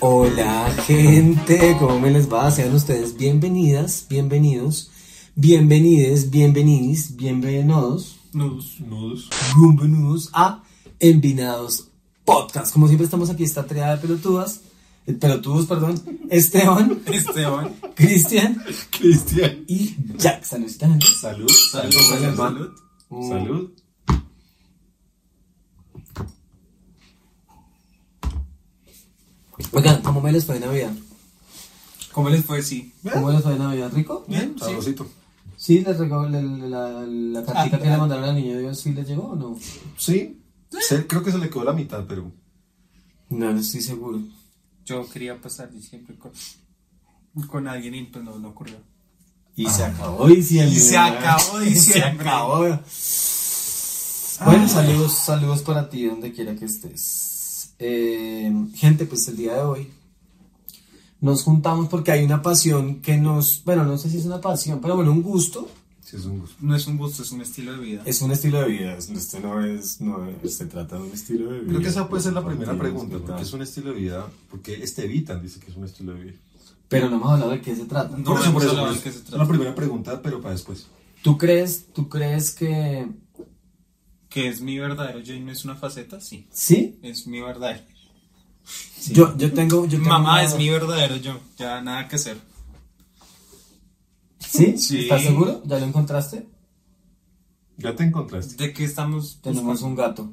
Hola gente, ¿cómo me les va? Sean ustedes bienvenidas, bienvenidos, bienvenides, bienvenidis, bienvenidos, Nudos. Nudos. bienvenidos a Envinados Podcast. Como siempre estamos aquí, esta triada de pelotudas, eh, pelotudos, perdón, Esteban, Esteban. Cristian Cristian. y Jack. Gente. Salud. Salud, Salud. salud. Salud. Salud. Oigan, ¿cómo me les fue en Navidad? ¿Cómo les fue? Sí. ¿Cómo les fue en Navidad? ¿Rico? Bien. Sabrosito. ¿Sí les regó la, la, la cartita Ah, que le ah. mandaron al niño Dios? ¿Sí les llegó o no? Sí. Se- creo que se le quedó la mitad, pero. No, no estoy seguro. Yo quería pasar diciembre con, con alguien y pues no, no ocurrió. Y se acabó diciembre. Y se acabó Y se diciembre. acabó. Bueno, saludos, saludos para ti donde quiera que estés. Eh, gente, pues el día de hoy nos juntamos porque hay una pasión que nos, bueno, no sé si es una pasión, pero bueno, un gusto. Sí, es un gusto. No es un gusto, es un estilo de vida. Es un estilo de vida. Este no es, no es- se trata de un estilo de vida. Creo que esa puede ser la primera pregunta. porque es un estilo de vida? Porque este Evitan dice que es un estilo de vida. Pero no hemos hablado de qué se trata. No Por eso, hemos por eso, de qué se Es trata. la primera pregunta, pero para después. ¿Tú crees, tú crees que ¿Que es mi verdadero yo y no es una faceta? Sí. sí? Es mi verdadero. Yo, yo tengo, yo tengo Mamá una- es mi verdadero yo. Ya nada que hacer. ¿Sí? Sí. ¿Estás seguro? ¿Ya lo encontraste? Ya te encontraste. ¿De qué estamos? Tenemos un gato.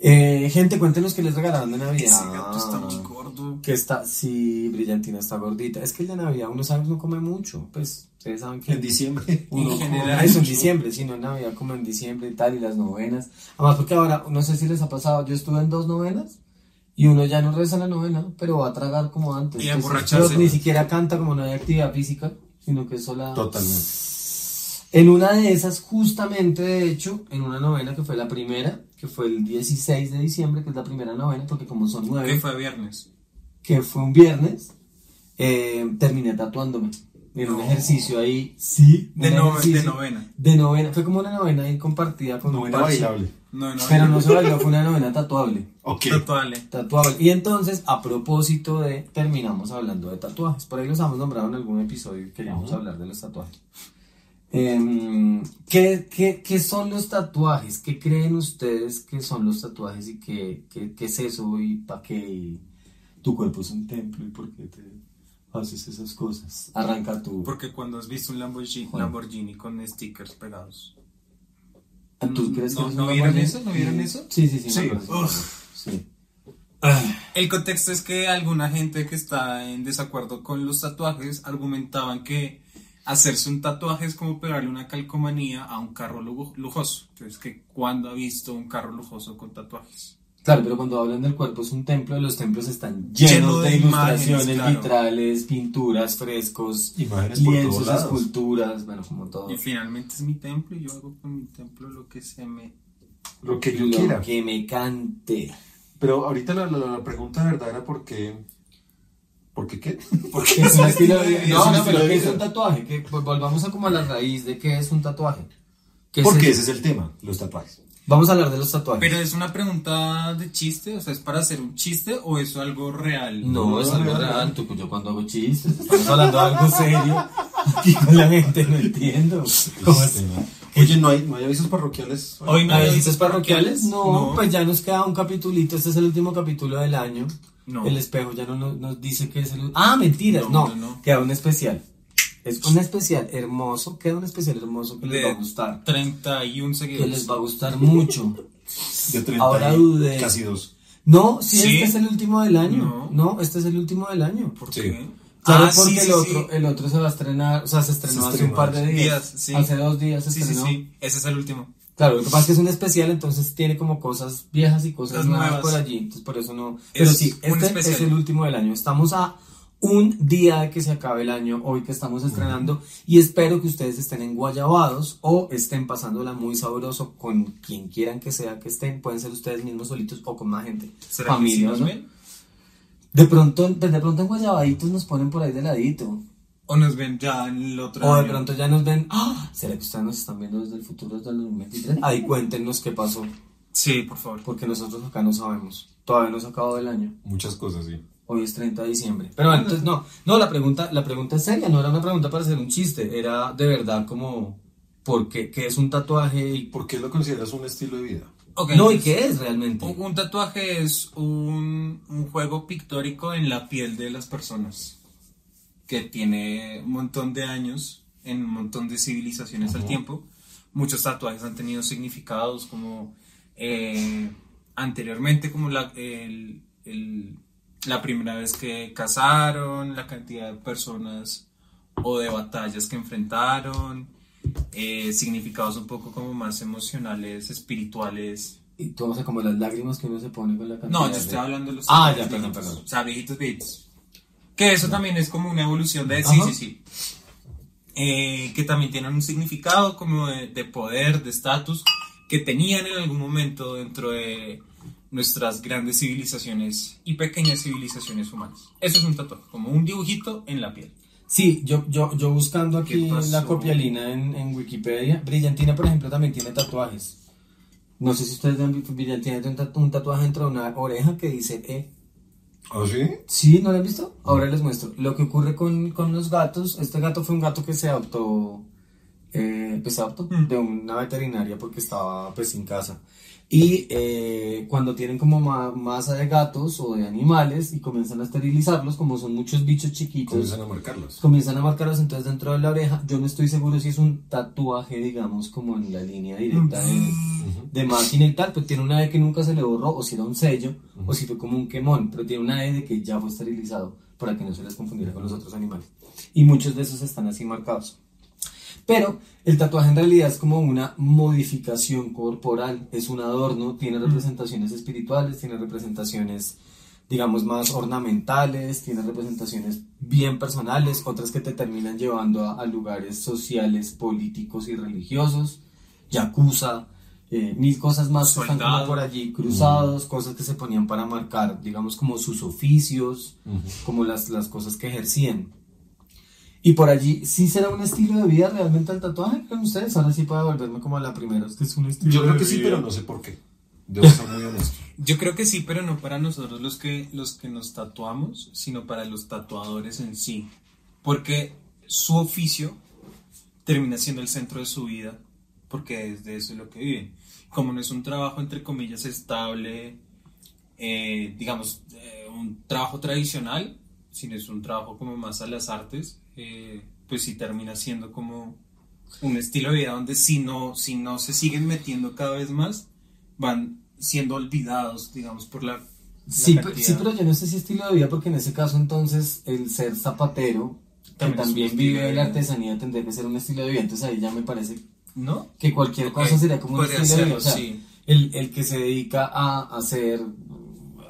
Eh, gente, cuéntenos qué les regalaron de Navidad. Ese gato está muy gordo. Que está, sí, Brillantina está gordita. Es que el de Navidad uno sabe no come mucho. Pues, ustedes saben que En diciembre. uno En come general. eso en diciembre, sino en Navidad como en diciembre y tal, y las novenas. Además, porque ahora, no sé si les ha pasado, yo estuve en dos novenas y uno ya no reza la novena, pero va a tragar como antes. Y a emborracharse. pero ni siquiera canta como no hay actividad física, sino que es sola. Totalmente. En una de esas, justamente, de hecho, en una novena que fue la primera, que fue el 16 de diciembre, que es la primera novena, porque como son nueve, ¿Qué fue viernes? Que fue un viernes, eh, terminé tatuándome. En un No. ejercicio ahí, sí, De, un no- de novena. de novena. Fue como una novena ahí compartida con un Novena parche. bailable. No, no. Pero no se bailó, fue una novena tatuable. Ok. Tatuale. Tatuable. Y entonces, a propósito de, terminamos hablando de tatuajes. Por ahí los hemos nombrado en algún episodio y queríamos hablar de los tatuajes. Em, ¿qué, qué, qué son los tatuajes? ¿Qué creen ustedes que son los tatuajes y qué, qué, qué es eso y para qué? Tu cuerpo es un templo y por qué te haces esas cosas. Arranca tú. Porque cuando has visto un Lamborghini, Juan. Lamborghini con stickers pegados. ¿Tú crees que no- no vieron eso? ¿No vieron eso? Sí, sí, sí. Sí. El contexto es que alguna gente que está en desacuerdo con los tatuajes argumentaban que hacerse un tatuaje es como pegarle una calcomanía a un carro lujo- lujoso. Entonces, que cuando ha visto un carro lujoso con tatuajes. Claro, pero cuando hablan del cuerpo es un templo, los templos están Lleno llenos de de, imágenes, ilustraciones, claro. vitrales, pinturas, frescos, Imágenes por lienzos, esculturas, bueno, como todo. Y finalmente es mi templo y yo hago con mi templo lo que se me... Lo que yo Lo quiera. que me cante. Pero ahorita la, la, la pregunta de verdad era por qué. ¿Por qué qué? Porque es un estilo de vida. Es No, no, pero de ¿qué es un tatuaje? Que pues, volvamos a como a la raíz de qué es un tatuaje. ¿Qué es Porque el- ese es el tema, los tatuajes. Vamos a hablar de los tatuajes. Pero es una pregunta de chiste, o sea, ¿es para hacer un chiste o es algo real? No, es algo real. Tú, yo cuando hago chistes, estamos hablando de algo serio. Aquí con la gente no entiendo. ¿Cómo es? Oye, ¿no hay, no hay avisos parroquiales? Hoy no hay ¿Avisos avisos parroquiales? No, No. pues ya nos queda un capitulito. Este es el último capítulo del año. No. El espejo ya no nos, nos dice que es el. Ah, mentiras, no. No, no, no. Queda un especial. Es un especial hermoso. Queda un especial hermoso que les va a gustar. 31 Que seguidores. les va a gustar mucho. De 30 Ahora dudé. Casi dos. No, si Sí. este es el último del año. No. No, este es el último del año. ¿Por Sí. qué? Claro, Ah, porque sí, el, sí, otro, sí. el otro se va a estrenar, o sea, se estrenó Se hace estrenó un par de días. días, sí. Hace dos días se Sí, sí, estrenó. sí. Ese es el último. Claro, lo que pasa es que es un especial, entonces tiene como cosas viejas y cosas nuevas, nuevas. por allí, entonces por eso no. Pero sí, un este especial. es el último del año. Estamos a un día de que se acabe el año, hoy que estamos estrenando, y espero que ustedes estén enguayabados o estén pasándola muy sabroso con quien quieran que sea que estén. Pueden ser ustedes mismos solitos o con más gente. ¿Será que sí Familia, nos ¿no? ven? De pronto, de pronto en guayabaditos nos ponen por ahí de ladito. O nos ven ya en el otro O de año. pronto ya nos ven, ¡Ah! ¿será que ustedes nos están viendo desde el futuro, desde el 2023? Ahí cuéntenos qué pasó, Sí, por favor. porque nosotros acá no sabemos. Todavía no se ha acabado el año. Muchas cosas, sí. Hoy es 30 de diciembre. Pero bueno, entonces no, no, la pregunta, la pregunta es seria, no era una pregunta para hacer un chiste, era de verdad como, ¿por qué? ¿Qué es un tatuaje? Y, ¿Por qué lo consideras un estilo de vida? Ok, no, ¿y entonces, qué es realmente? Un, un tatuaje es un, un juego pictórico en la piel de las personas que tiene un montón de años en un montón de civilizaciones al tiempo. Muchos tatuajes han tenido significados como eh, anteriormente, como la, el- el- la primera vez que casaron, la cantidad de personas o de batallas que enfrentaron, eh, significados un poco como más emocionales, espirituales. Y tú, o sea, como las lágrimas que uno se pone con la cantidad No, yo de- estoy hablando de los Ah, ya, perdón, viejitos. perdón. O sea, viejitos beats. Que eso también es como una evolución de... Sí, Ajá. sí, sí. Eh, que también tienen un significado como de, de poder, de estatus, que tenían en algún momento dentro de nuestras grandes civilizaciones y pequeñas civilizaciones humanas. Eso es un tatuaje, como un dibujito en la piel. Sí, yo, yo, yo buscando aquí la copialina en, en Wikipedia, Brillantina, por ejemplo, también tiene tatuajes. No sé si ustedes ven, Brillantina tiene un tatu- un tatuaje dentro de una oreja que dice E. ¿Ah, sí? ¿Sí? ¿No lo han visto? Ahora les muestro. Lo que ocurre con, con los gatos, este gato fue un gato que se adoptó, eh, pues se adoptó Mm. de una veterinaria porque estaba pues sin casa. Y eh, cuando tienen como ma- masa de gatos o de animales y comienzan a esterilizarlos, como son muchos bichos chiquitos, Comienzan a marcarlas. comienzan a marcarlos entonces dentro de la oreja. Yo no estoy seguro si es un tatuaje, digamos, como en la línea directa de, de máquina y tal, pero tiene una E que nunca se le borró, o si era un sello, o si fue como un quemón, pero tiene una E de que ya fue esterilizado para que no se les confundiera con los otros animales. Y muchos de esos están así marcados. Pero el tatuaje en realidad es como una modificación corporal, es un adorno, tiene representaciones espirituales, tiene representaciones, digamos, más ornamentales, tiene representaciones bien personales, otras que te terminan llevando a, a lugares sociales, políticos y religiosos, yakuza, eh, mil cosas más que están como por allí cruzados, cosas que se ponían para marcar, digamos, como sus oficios, como las, las cosas que ejercían. Y por allí, ¿sí será un estilo de vida realmente el tatuaje? ¿Creen ustedes? Ahora sí puedo volverme como a la primera. Es que es un estilo Yo creo de que sí, pero no sé por qué. Debo ser muy honesto. Yo creo que sí, pero no para nosotros los que, los que nos tatuamos, sino para los tatuadores en sí. Porque su oficio termina siendo el centro de su vida, porque es de eso lo que viven. Como no es un trabajo, entre comillas, estable, eh, digamos, eh, un trabajo tradicional, sino es un trabajo como más a las artes, eh, pues sí termina siendo como un estilo de vida donde si no, si no se siguen metiendo cada vez más, van siendo olvidados, digamos, por la... la Sí, pero, sí, pero yo no sé si estilo de vida, porque en ese caso entonces el ser zapatero, que También vive de la artesanía, tendría que ser un estilo de vida. Entonces ahí ya me parece ¿No? que cualquier cosa sería como un estilo de vida. O sea, sí. el, el que se dedica a hacer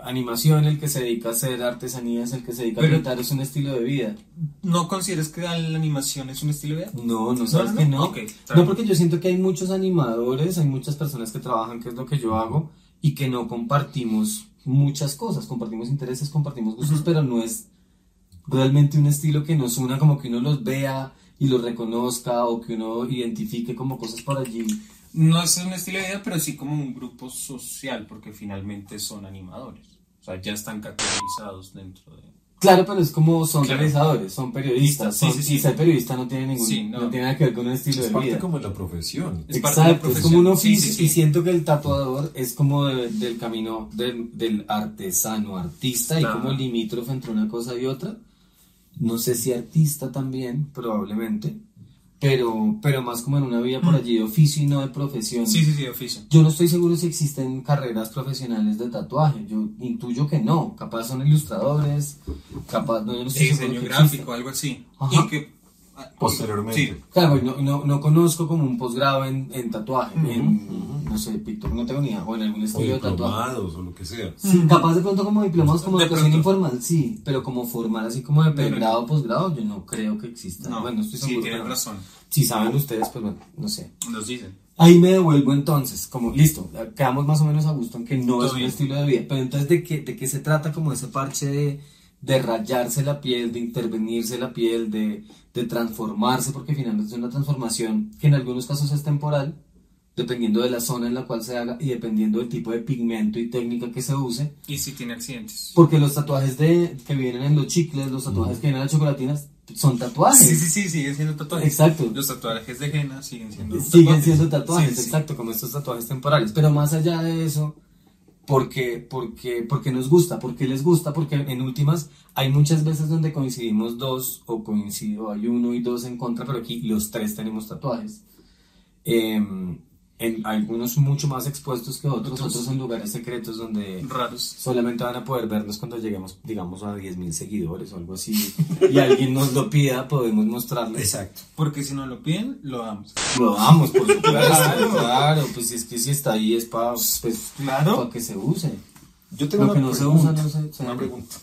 animación, el que se dedica a hacer artesanías, el que se dedica Pero- a pintar es un estilo de vida. ¿No consideras que la animación es un estilo de vida? No, no sabes no, que no. no. Porque yo siento que hay muchos animadores, hay muchas personas que trabajan, que es lo que yo hago, y que no compartimos muchas cosas, compartimos intereses, compartimos gustos, pero no es realmente un estilo que nos una como que uno los vea y los reconozca o que uno identifique como cosas por allí. No es un estilo de vida, pero sí como un grupo social, porque finalmente son animadores. O sea, ya están categorizados dentro de... Claro, pero es como son Claro. realizadores, son periodistas, Sí, son- sí, sí. y ser periodista no tiene ningún, Sí, no. no. tiene nada que ver con un estilo Es de parte vida. como de la profesión. Es parte de la Exacto, es como un profesión. Sí, oficio sí, sí. y siento que el tatuador es como de- del camino del, del artesano, artista Claro. y como limítrofe entre una cosa y otra. No sé si artista también, probablemente, pero, pero más como en una vida por allí de oficio y no de profesión. Mm. Sí, sí, sí, oficio. Yo no estoy seguro si existen carreras profesionales de tatuaje, yo intuyo que no, capaz son ilustradores, capaz, no, yo no estoy diseño gráfico, algo así. Ajá. Y que... Posteriormente. Sí. Claro, no, no, no conozco como un posgrado en, en tatuaje, en, no sé, pictor, no tengo ni idea, o en algún O estilo de tatuaje. diplomados o lo que sea. Sí, capaz de pronto como diplomados como De educación pronto. informal, sí, pero como formal, así como de pregrado, posgrado, yo no creo que exista. No, bueno, estoy sí, seguro. tienes pero razón. Si saben ustedes, pues bueno, no sé. Nos dicen. Ahí me devuelvo entonces, como listo, quedamos más o menos a gusto en que no Todo es un estilo de vida, pero entonces ¿de qué, de qué se trata como ese parche de, de rayarse la piel, de intervenirse la piel, de, de transformarse, porque finalmente es una transformación que en algunos casos es temporal, dependiendo de la zona en la cual se haga y dependiendo del tipo de pigmento y técnica que se use. Y si tiene accidentes. Porque los tatuajes de, que vienen en los chicles, los tatuajes que vienen en las chocolatinas, son tatuajes. Sí, sí, sí, siguen siendo tatuajes. Exacto. Los tatuajes de henna siguen siendo Siguen tatuajes. siendo tatuajes, Sí, sí. exacto, como estos tatuajes temporales. Pero más allá de eso, porque, porque, porque nos gusta, porque les gusta, porque en últimas hay muchas veces donde coincidimos dos o coincido, hay uno y dos en contra, pero aquí los tres tenemos tatuajes. Em, en algunos mucho más expuestos que otros, Otros. otros en lugares secretos donde Raros. solamente van a poder vernos cuando lleguemos, digamos, a 10.000 seguidores o algo así, y alguien nos lo pida, podemos mostrarles. Exacto. Porque si no lo piden, lo damos. Lo damos, por supuesto, claro. pues si es que si está ahí es para pues, Claro. pa que se use. Yo tengo Lo una que no se usa, no se- se Una pregunta.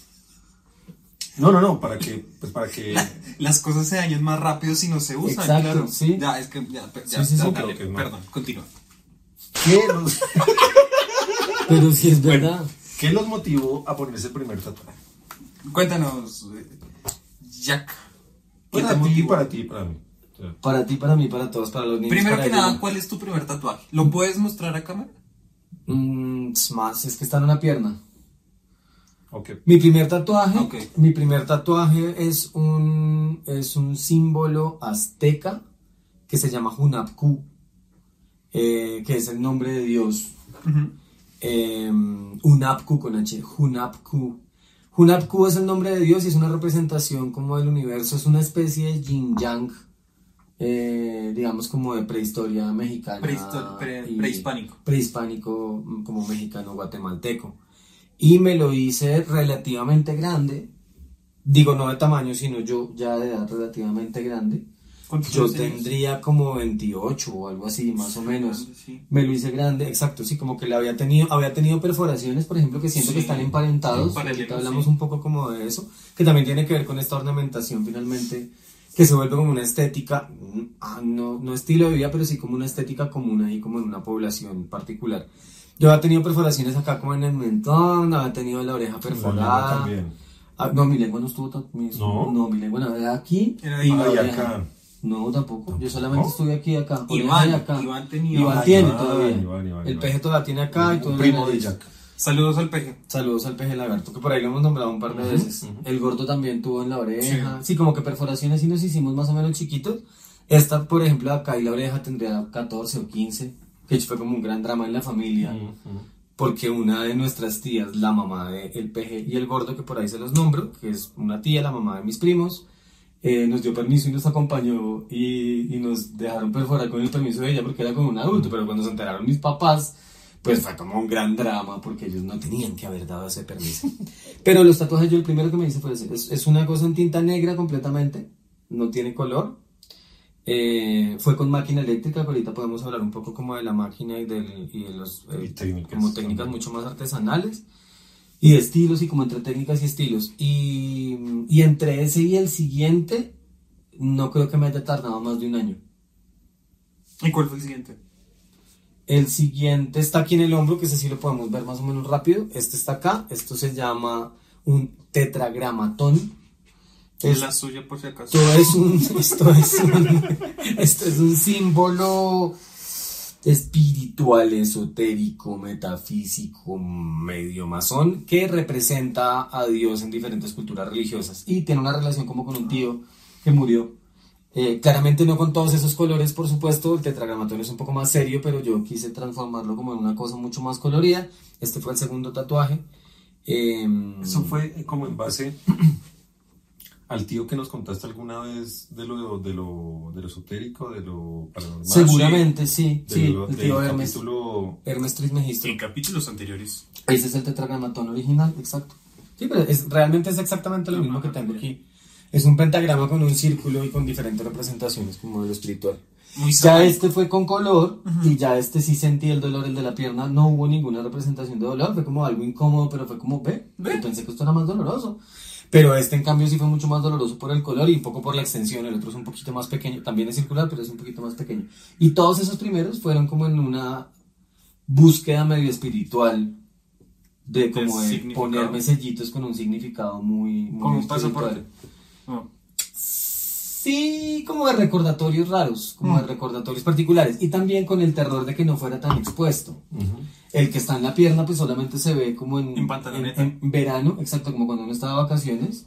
No, no, no, para que, pues para que. Las cosas se dañan más rápido si no se usan, Exacto, claro. sí. Ya, es que ya, ya, Sí, sí, ya, dale, ok, no. perdón, continúa. ¿Qué los, Pero si es verdad. ¿Qué los motivó a ponerse el primer tatuaje? Cuéntanos, eh, Jack. ¿qué Para te ti, motivó? para ti, para mí. Para ti, para mí, para todos, para los niños. Primero para que ellos, nada. ¿cuál es tu primer tatuaje? ¿Lo puedes mostrar a cámara? Mm, es más, es que está en una pierna. Ok. Mi primer tatuaje, mi primer tatuaje es un, es un símbolo azteca que se llama Hunapku, eh, que es el nombre de Dios. eh, Hunapku con H, Hunapku. Hunapku es el nombre de Dios y es una representación como del universo, es una especie de yin yang, eh, digamos como de prehistoria mexicana. Pre- prehispánico. Prehispánico, como mexicano guatemalteco. Y me lo hice relativamente grande, digo no de tamaño, sino yo ya de edad relativamente grande. ¿Cuántos Yo tendría como 28 o algo así, más o menos. grande, sí. Me lo hice grande, exacto, sí, como que le había tenido, había tenido perforaciones, por ejemplo, que siento Sí, que están emparentados. paralelos, Ahorita hablamos sí. un poco como de eso, que también tiene que ver con esta ornamentación finalmente, que se vuelve como una estética, mm, ah, no, no estilo de vida, pero sí como una estética común ahí, como en una población particular. Yo había tenido perforaciones acá como en el mentón, había tenido la oreja perforada. también. Ah, no, mi lengua no estuvo tan... mi- No. no, mi lengua no, era aquí Era y Ah, y acá. No, tampoco. Yo solamente estuve aquí y acá. Iván, y acá. Iván tenía- Iván Ah, tiene Iván, todavía. Iván, Iván, el peje todavía tiene acá y todo primo de. Jack. Saludos al peje. Saludos al peje lagarto, que por ahí lo hemos nombrado un par de veces. El gordo también tuvo en la oreja. Sí. como que perforaciones sí nos hicimos más o menos chiquitos. Esta, por ejemplo, acá y la oreja tendría 14 o 15, que fue como un gran drama en la familia. Ujú. Porque una de nuestras tías, la mamá de el peje y el gordo, que por ahí se los nombro, que es una tía, la mamá de mis primos, eh, nos dio permiso y nos acompañó y, y nos dejaron perforar con el permiso de ella porque era como un adulto, pero cuando se enteraron mis papás, pues fue como un gran drama porque ellos no tenían que haber dado ese permiso. Pero los tatuajes yo el primero que me hice fue ese. Es, es una cosa en tinta negra completamente, no tiene color. Eh, fue con máquina eléctrica, que ahorita podemos hablar un poco como de la máquina y, del, y de los eh, Y técnicas como técnicas también. mucho más artesanales y de estilos y como entre técnicas y estilos. Y, y entre ese y el siguiente, no creo que me haya tardado más de un año. ¿Y cuál fue el siguiente? El siguiente está aquí en el hombro, que ese sí lo podemos ver más o menos rápido. Este está acá, esto se llama un tetragramatón. Es- la suya, por si acaso. esto es un, esto es un, esto es un símbolo espiritual, esotérico, metafísico, medio masón, que representa a Dios en diferentes culturas religiosas y tiene una relación como con un tío que murió. Eh, claramente no con todos esos colores, por supuesto, el tetragramatón es un poco más serio, pero yo quise transformarlo como en una cosa mucho más colorida. Este fue el segundo tatuaje. Em, Eso fue como en base al tío que nos contaste alguna vez de lo, de lo, de lo esotérico, de lo paranormal. Seguramente, sí, De sí, lo- el del tío Hermes. capítulo- Hermes Trismegisto. En capítulos anteriores. Ese es el tetragramatón original, exacto. Sí, pero es, realmente es exactamente lo mismo que tengo aquí. Es un pentagrama con un círculo y con diferentes representaciones, como de lo espiritual. Muy Ya este fue con color y ya este sí sentí el dolor, el de la pierna. No hubo ninguna representación de dolor, fue como algo incómodo, pero fue como, ve, Ve. pensé que esto era más doloroso. Pero este en cambio sí fue mucho más doloroso por el color y un poco por la extensión. El otro es un poquito más pequeño, también es circular, pero es un poquito más pequeño. Y todos esos primeros fueron como en una búsqueda medio espiritual de como de ponerme sellitos con un significado muy, muy Como un pasaporte. No. Sí, como de recordatorios raros, como de Mm. recordatorios particulares. Y también con el terror de que no fuera tan expuesto. El que está en la pierna, pues solamente se ve como en, En pantaloneta. en- en verano, exacto, como cuando uno está de vacaciones.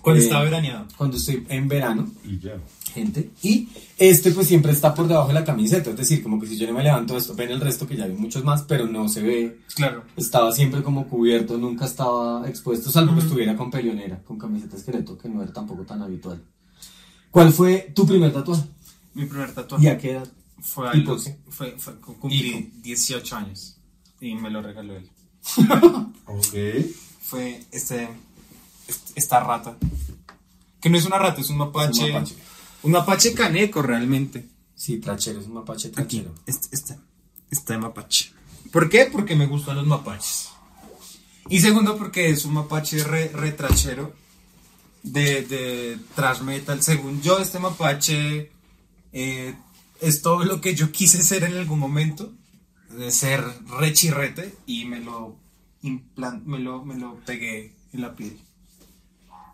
Cuando Eh, estaba veraneado. Cuando estoy en verano, Y ya. gente. Y este, pues siempre está por debajo de la camiseta. Es decir, como que si yo no me levanto esto, ven el resto que ya vi muchos más, pero no se ve. Claro. Estaba siempre como cubierto, nunca estaba expuesto, salvo que Ujú. estuviera con pelionera, con camiseta esqueleto, que no era tampoco tan habitual. ¿Cuál fue tu primer tatuaje? Mi primer tatuaje ¿Y a qué edad? fue a ¿Y por los- qué? fue, fue- cumplí 18 años y me lo regaló él. Ok. Fue este, este- esta rata. Que no es una rata, es un mapache. Un mapache. Un mapache caneco realmente. Sí, trachero, es un mapache Aquí, trachero. este, este, este mapache. ¿Por qué? Porque me gustan los mapaches. Y segundo, porque es un mapache re, retrachero de, de thrash metal. Según yo, este mapache eh, es todo lo que yo quise ser en algún momento, de ser re chirrete, y me lo, implan- me lo, me lo pegué en la piel.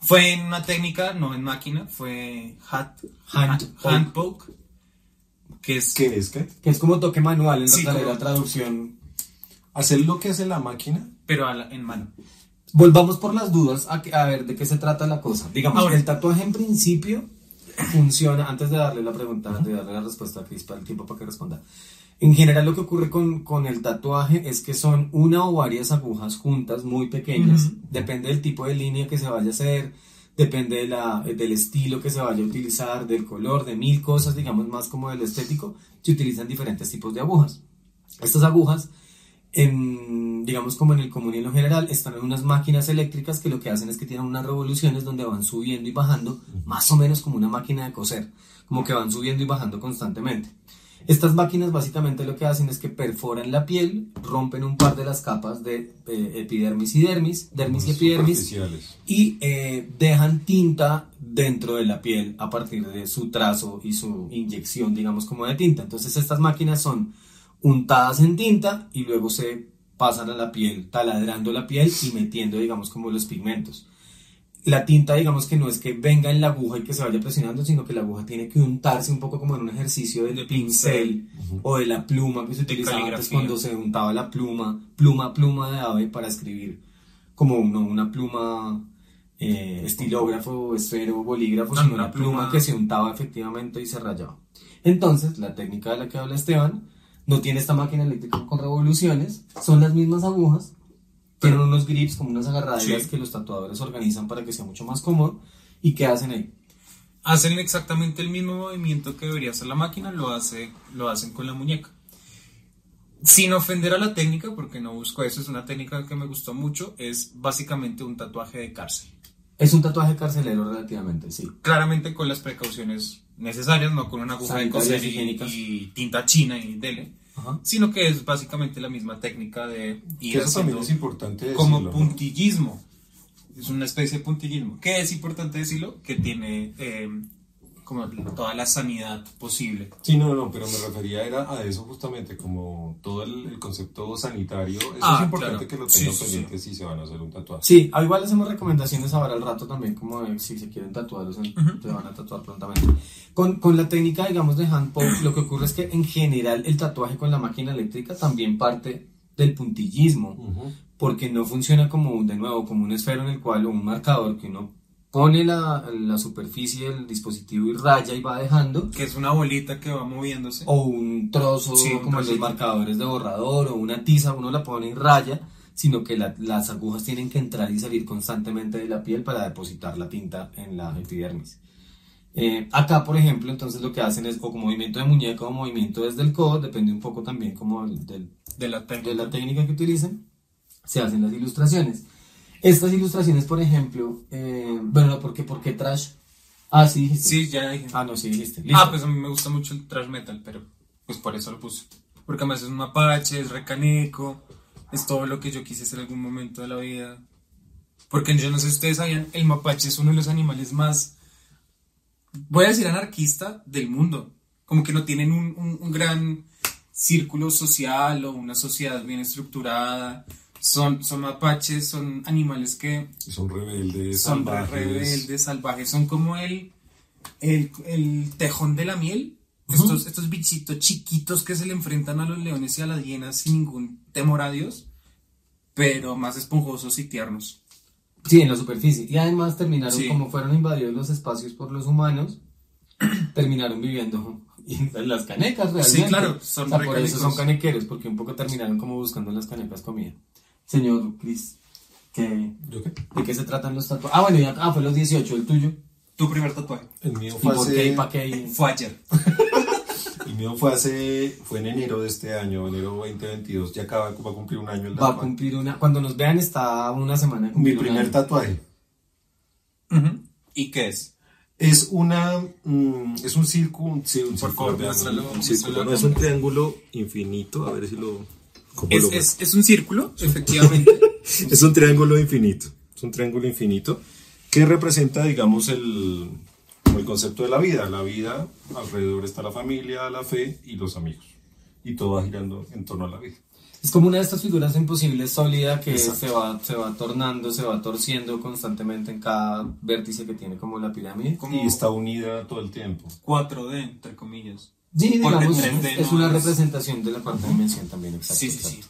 Fue en una técnica, no en máquina, fue hat, Hand hand, poke, que es ¿Qué es qué? Que es como toque manual en Sí, la, como- la traducción. Hacer lo que hace la máquina. pero la- en mano. Volvamos por las dudas a, que- a ver de qué se trata la cosa. Digamos, Ahora. el tatuaje en principio funciona, antes de darle la pregunta, de darle la respuesta a Cris para el tiempo para que responda. En general lo que ocurre con, con el tatuaje es que son una o varias agujas juntas, muy pequeñas, depende del tipo de línea que se vaya a hacer, depende de la, del estilo que se vaya a utilizar, del color, de mil cosas, digamos más como del estético, se utilizan diferentes tipos de agujas. Estas agujas, en, digamos como en el común y en lo general, están en unas máquinas eléctricas que lo que hacen es que tienen unas revoluciones donde van subiendo y bajando, más o menos como una máquina de coser, como que van subiendo y bajando constantemente. Estas máquinas básicamente lo que hacen es que perforan la piel, rompen un par de las capas de eh, epidermis y dermis, dermis y epidermis, y eh, dejan tinta dentro de la piel a partir de su trazo y su inyección, digamos, como de tinta. Entonces estas máquinas son untadas en tinta y luego se pasan a la piel, taladrando la piel y metiendo, digamos, como los pigmentos. La tinta, digamos que no es que venga en la aguja y que se vaya presionando, sino que la aguja tiene que untarse un poco como en un ejercicio del De pincel o de la pluma que se utilizaba antes cuando se untaba la pluma, pluma, pluma de ave para escribir como uno, una pluma eh, estilógrafo, esfero, bolígrafo, No, sino una una pluma, pluma- que se untaba efectivamente y se rayaba. Entonces, la técnica de la que habla Esteban no tiene esta máquina eléctrica con revoluciones, son las mismas agujas, tienen unos grips como unas agarraderas Sí. que los tatuadores organizan para que sea mucho más cómodo. ¿Y qué hacen ahí? Hacen exactamente el mismo movimiento que debería hacer la máquina, lo, hace, lo hacen con la muñeca. Sin ofender a la técnica, porque no busco eso, es una técnica que me gustó mucho, es básicamente un tatuaje de cárcel. Es un tatuaje carcelero relativamente, sí. Claramente con las precauciones necesarias, no con una aguja de Sanitarias, coser y, y tinta china y dele, Ajá. sino que es básicamente la misma técnica de Que ir eso también es importante como decirlo, ¿no? puntillismo. Es una especie de puntillismo. ¿Qué es importante decirlo? Que tiene eh, como toda la sanidad posible. Sí, no, no, pero me refería era a eso justamente, como todo el, el concepto sanitario. Eso Ah, es importante claro. que lo Sí, tengan sí, sí. pendiente si se van a hacer un tatuaje. Sí, ah, igual hacemos recomendaciones ahora al rato también, como de si se quieren tatuar o se, Ujú. se van a tatuar prontamente. Con, con la técnica, digamos, de hand poke, lo que ocurre es que en general el tatuaje con la máquina eléctrica también parte del puntillismo, Ujú. porque no funciona como, de nuevo, como un esfero en el cual, o un marcador que uno pone la, la superficie del dispositivo y raya y va dejando, Que es una bolita que va moviéndose. o un trozo Sí, un como los marcadores de borrador o una tiza, uno la pone y raya, sino que la- las agujas tienen que entrar y salir constantemente de la piel para depositar la tinta en la epidermis. Eh, acá, por ejemplo, entonces lo que hacen es o con movimiento de muñeca o movimiento desde el codo, depende un poco también como del, del- de la de la técnica que utilicen, se hacen las ilustraciones. Estas ilustraciones, por ejemplo, eh, bueno, ¿por qué, ¿por qué trash? Ah, sí, dijiste. Sí, ya dije. Ah, no, sí, dijiste. Listo. Ah, pues a mí me gusta mucho el thrash metal, pero pues por eso lo puse. Porque además es un mapache, es recaneco, es todo lo que yo quise ser en algún momento de la vida. Porque yo no sé si ustedes sabían, el mapache es uno de los animales más, voy a decir anarquista del mundo. Como que no tienen un, un- un gran círculo social o una sociedad bien estructurada. Son, son mapaches, son animales que Son rebeldes, son salvajes. rebeldes, salvajes, son como el, el, el tejón de la miel. Estos, estos bichitos chiquitos que se le enfrentan a los leones y a las hienas sin ningún temor a Dios, pero más esponjosos y tiernos. Sí, en la superficie. Y además terminaron, Sí. como fueron invadidos los espacios por los humanos, terminaron viviendo en las canecas realmente. Sí, claro, son O sea, por eso son canequeros, porque un poco terminaron como buscando en las canecas comida. Señor Chris, ¿qué. ¿de qué se tratan los tatuajes? Ah, bueno, ya, ah, fue los 18, el tuyo. Tu primer tatuaje. El mío ¿Y fue por qué? ¿Y para qué? Y- Fue ayer. el mío fue hace, fue en enero de este año, enero 2022, ya acaba, va a cumplir un año el Va a tatuaje. cumplir una... Cuando nos vean está una semana Mi primer tatuaje. ¿Y qué es? Es una, mm, es un círculo, sí, un muéstralo, un círculo, no es un triángulo infinito, a ver si lo, Es, un círculo, efectivamente. Es un triángulo infinito. Es un triángulo infinito que representa, digamos, el, el concepto de la vida. La vida, alrededor está la familia, la fe y los amigos. Y todo va girando en torno a la vida. Es como una de estas figuras imposibles sólida que Exacto. se va, se va tornando, se va torciendo constantemente en cada vértice que tiene como la pirámide. Como Y está unida todo el tiempo. 4D, entre comillas. Sí, digamos, 3D es no una es- representación de la cuarta dimensión también, exacto. Sí, sí, sí.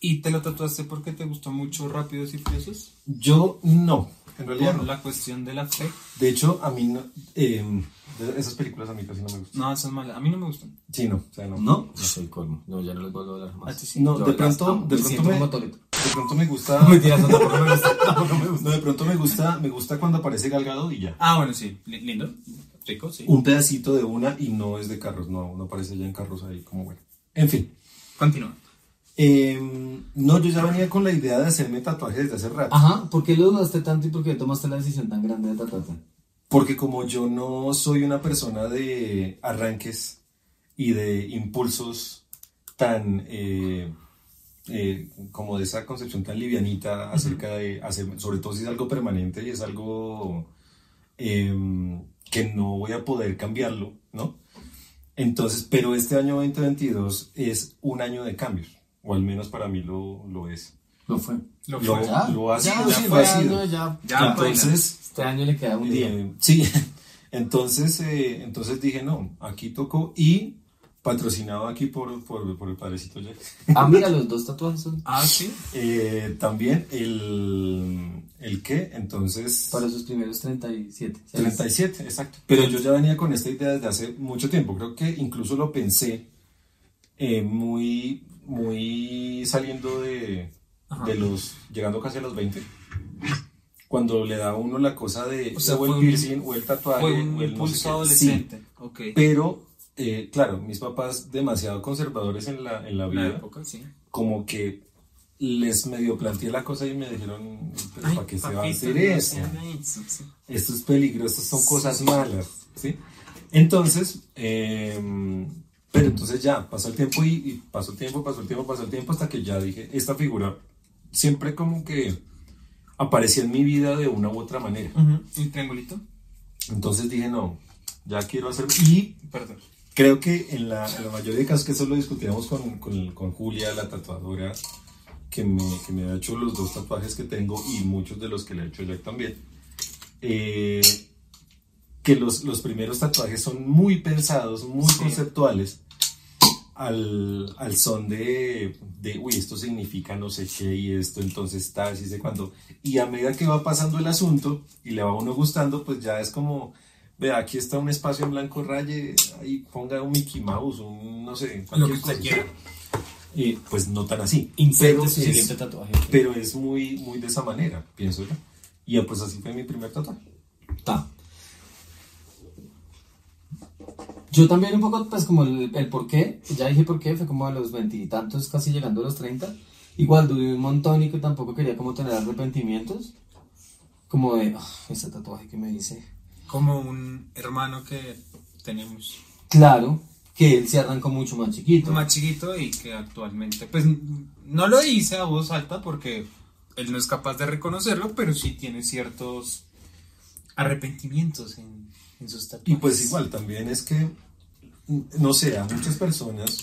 ¿Y te lo tatuaste porque te gustó mucho Rápidos y Furiosos? Yo no, en realidad Por no. la cuestión de la fe. De hecho, a mí no, eh, esas películas a mí casi no me gustan. No, esas malas. A mí no me gustan. Sí, no, o sea, no. ¿No? No soy colmo. No, ya no les vuelvo a hablar más. Ah, sí, sí. No, Yo de pronto, de me pronto me, de pronto me gusta, No, mentira, eso tampoco me gusta. Tampoco me gusta. no, de pronto me gusta, me gusta cuando aparece Galgado y ya. Ah, bueno, sí. Li- Lindo. Rico, sí. un pedacito de una y no es de carros, no, no aparece ya en carros ahí como bueno. En fin. Continúa. Eh, no, yo ya venía con la idea de hacerme tatuajes desde hace rato. Ajá, ¿por qué lo dudaste tanto y por qué tomaste la decisión tan grande de tatuarte? Porque como yo no soy una persona de arranques y de impulsos tan, eh, eh, como de esa concepción tan livianita acerca de hacer, sobre todo si es algo permanente y es algo eh, que no voy a poder cambiarlo, ¿no? Entonces, pero este año 2022 es un año de cambios, o al menos para mí lo, lo es. Lo fue. Lo Lo- fue. ¿Ya? lo ha ya, sido, sí, ya fue ha sido. año, ya. Ya, Entonces, Este año le queda un día. Eh, sí, entonces, eh, entonces dije, no, aquí tocó y patrocinado aquí por, por, por el padrecito Jack. Ah, mira, los dos tatuajes son Ah, sí. Eh, también el, el qué, entonces... para sus primeros 37. 37, exacto. Pero yo ya venía con esta idea desde hace mucho tiempo. Creo que incluso lo pensé eh, muy, muy saliendo de, Ajá. de los, llegando casi a los 20. Cuando le da a uno la cosa de O sea, o el un- piercing o el tatuaje Fue un o el no sé impulso adolescente. Sí, pero, eh, claro, mis papás demasiado conservadores en la, en la La vida, época, sí. como que les medio planteé la cosa y me dijeron, ¿pero ¿para qué se va a hacer no eso? sí. esto es peligroso, son cosas malas, ¿sí? Entonces, eh, pero entonces ya, pasó el tiempo y, y pasó el tiempo, pasó el tiempo, pasó el tiempo hasta que ya dije, esta figura siempre como que aparecía en mi vida de una u otra manera. Ujú. ¿Un triangulito? Entonces dije, no, ya quiero hacer... Y Perdón. creo que en la, en la mayoría de casos, que eso lo discutíamos con, con, con Julia, la tatuadora, que me, que me ha hecho los dos tatuajes que tengo y muchos de los que le ha hecho Jack también, eh, que los, los primeros tatuajes son muy pensados, muy Sí. conceptuales, al, al son de, de, uy, esto significa no sé qué y esto entonces está, así sé cuándo. Y a medida que va pasando el asunto y le va a uno gustando, pues ya es como, vea, aquí está un espacio en blanco raye, ahí ponga un Mickey Mouse, un no sé, Lo cualquier que usted cosa. quiera. Y pues no tan así. Pero su es- siguiente tatuaje. pero es muy, muy de esa manera, pienso yo. Y pues así fue mi primer tatuaje. Ta. Yo también un poco, pues como el, el por qué, ya dije por qué, fue como a los veintitantos, casi llegando a los treinta. Igual dudé un montón y que tampoco quería como tener arrepentimientos. Como de, "Ah, ese tatuaje que me hice. Como un hermano que tenemos. Claro, que él se arrancó mucho más chiquito. Más chiquito y que actualmente, pues no lo dice a voz alta porque él no es capaz de reconocerlo, pero sí tiene ciertos arrepentimientos en, en sus tatuajes. Y pues igual también es que, no sé, a muchas personas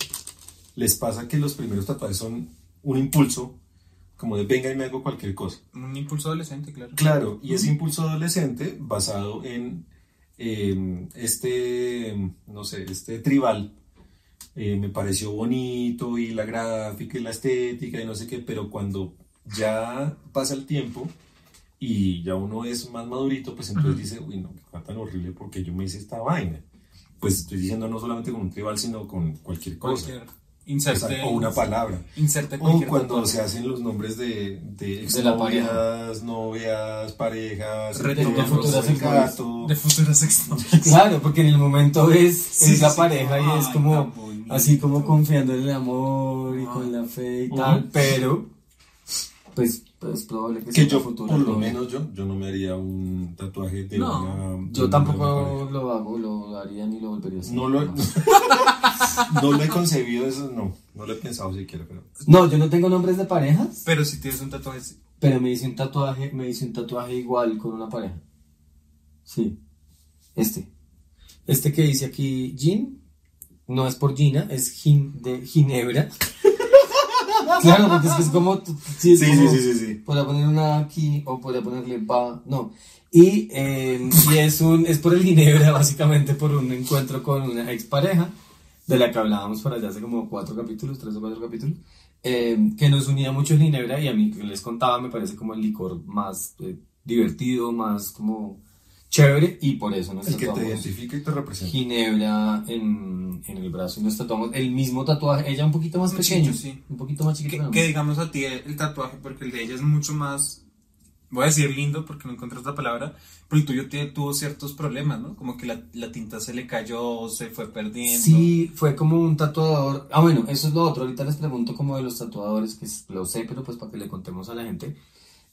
les pasa que los primeros tatuajes son un impulso como de venga y me hago cualquier cosa. Un impulso adolescente, claro. Claro, y ese impulso adolescente basado en eh, este, no sé, este tribal, eh, me pareció bonito y la gráfica y la estética y no sé qué, pero cuando ya pasa el tiempo y ya uno es más madurito, pues entonces dice, uy, no, qué tan horrible porque yo me hice esta vaina. Pues estoy diciendo no solamente con un tribal, sino con cualquier cosa. Cualquier. Inserte, o una palabra. Inserte O cuando se hacen los nombres de, de De la exnovias, novias, parejas, futuras gato. De futuras exnovias. Claro, porque en el momento es, Sí, es la sí, pareja y es como así como confiando en el amor y Ah. con la fe y tal, pero pues, pues es probable que, Que sea yo, futuro. por lo menos yo, yo no me haría un tatuaje de No, una... Yo tampoco lo hago, lo haría ni lo volvería a hacer. No lo, no lo he concebido, eso no, no lo he pensado siquiera, pero... No, yo no tengo nombres de parejas, Pero si tienes un tatuaje, sí. pero me hice un tatuaje, me hice un tatuaje igual con una pareja. Sí. Este. Este que dice aquí Gin, no es por Gina, es Gin de Ginebra. claro, porque es que es como. Sí, es Sí, como- sí, sí, sí, sí. Podría poner una aquí o podría ponerle va. No. Y, eh, y es, un, es por el Ginebra, básicamente por un encuentro con una expareja, de la que hablábamos por allá hace como cuatro capítulos, tres o cuatro capítulos, eh, que nos unía mucho el Ginebra y a mí que les contaba me parece como el licor más eh, divertido, más como chévere y por eso nos El que te identifica y te representa. Ginebra en, en el brazo y nos tatuamos el mismo tatuaje, ella un poquito más pequeño, chiquito, sí. un poquito más chiquito. Que, que digamos a ti el tatuaje, porque el de ella es mucho más, voy a decir lindo porque no encontré otra palabra, pero el tuyo tiene- tuvo ciertos problemas, ¿no? Como que la, la tinta se le cayó, se fue perdiendo. Sí, fue como un tatuador. Ah, bueno, eso es lo otro. Ahorita les pregunto como de los tatuadores, que lo sé, pero pues para que le contemos a la gente.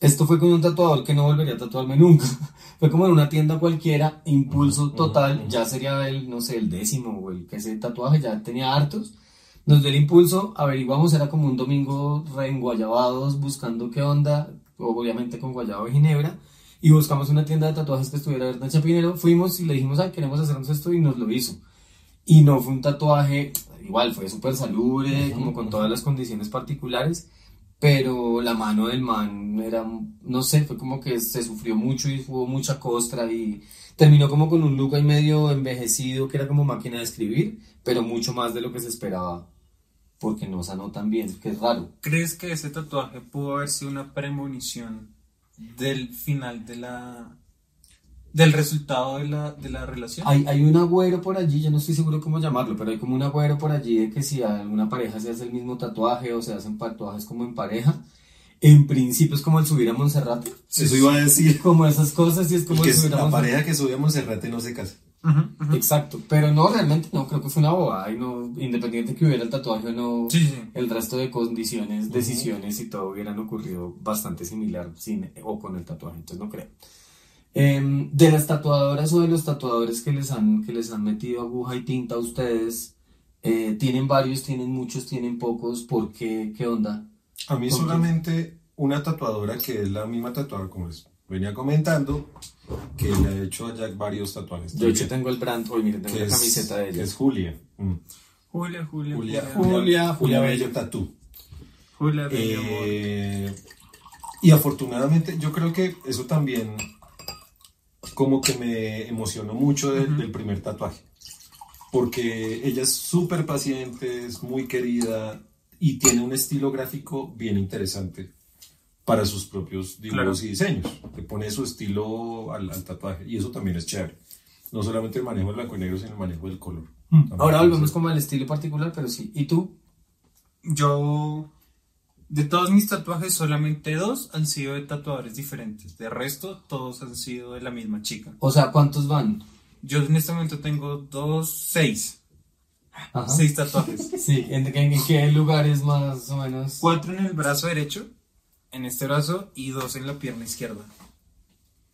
Esto fue con un tatuador que no volvería a tatuarme nunca. fue como en una tienda cualquiera, impulso total. Ya sería el, no sé, el décimo o el que ese tatuaje, ya tenía hartos. Nos dio el impulso, averiguamos, era como un domingo reenguayabados, buscando qué onda, obviamente con guayabo de ginebra, y buscamos una tienda de tatuajes que estuviera en Chapinero, fuimos y le dijimos, ay, queremos hacernos esto, y nos lo hizo. Y no fue un tatuaje, igual fue súper salubre, como con todas las condiciones particulares, pero la mano del man era, no sé, fue como que se sufrió mucho y hubo mucha costra y terminó como con un look ahí medio envejecido, que era como máquina de escribir, pero mucho más de lo que se esperaba, porque no sanó tan bien, que es raro. ¿Crees que ese tatuaje pudo haber sido una premonición del final de la... del resultado de la, de la relación? Hay, hay un agüero por allí, yo no estoy seguro cómo llamarlo, pero hay como un agüero por allí de que si a alguna pareja se hace el mismo tatuaje o se hacen tatuajes como en pareja, en principio es como el subir a Monserrate, Eso iba a decir. como esas cosas y es como que el es subir a la Monserrate. pareja que sube a Monserrate no se casa. Exacto, pero no, realmente no, creo que fue una bobada y no, independiente que hubiera el tatuaje o no, Sí, sí. el resto de condiciones, decisiones y todo hubieran ocurrido bastante similar sin, o con el tatuaje, entonces no creo. Em, de las tatuadoras o de los tatuadores que les han, que les han metido aguja y tinta a ustedes, eh, tienen varios, tienen muchos, tienen pocos, ¿por qué? ¿Qué onda? A mí solamente una tatuadora que es la misma tatuadora, como les venía comentando, que le ha hecho a Jack varios tatuajes. De hecho tengo el brand, hoy miren, tengo la es- camiseta de que ella. es Julia. Mm. Julia, Julia, Julia, Julia. Julia, Julia Bello. Tatú. Julia, bello. Eh, y afortunadamente yo creo que eso también como que me emocionó mucho del, del primer tatuaje. Porque ella es súper paciente, es muy querida y tiene un estilo gráfico bien interesante para sus propios dibujos Claro. y diseños. Le pone su estilo al, al tatuaje y eso también es chévere. No solamente el manejo del blanco y negro, sino el manejo del color. También Ahora volvemos como al estilo particular, pero sí. ¿Y tú? Yo, de todos mis tatuajes, solamente dos han sido de tatuadores diferentes. De resto, todos han sido de la misma chica. O sea, ¿cuántos van? Yo en este momento tengo dos, seis. Ajá. Seis tatuajes. Sí, ¿en, en- en qué lugares más o menos? Cuatro en el brazo derecho, en este brazo, y dos en la pierna izquierda.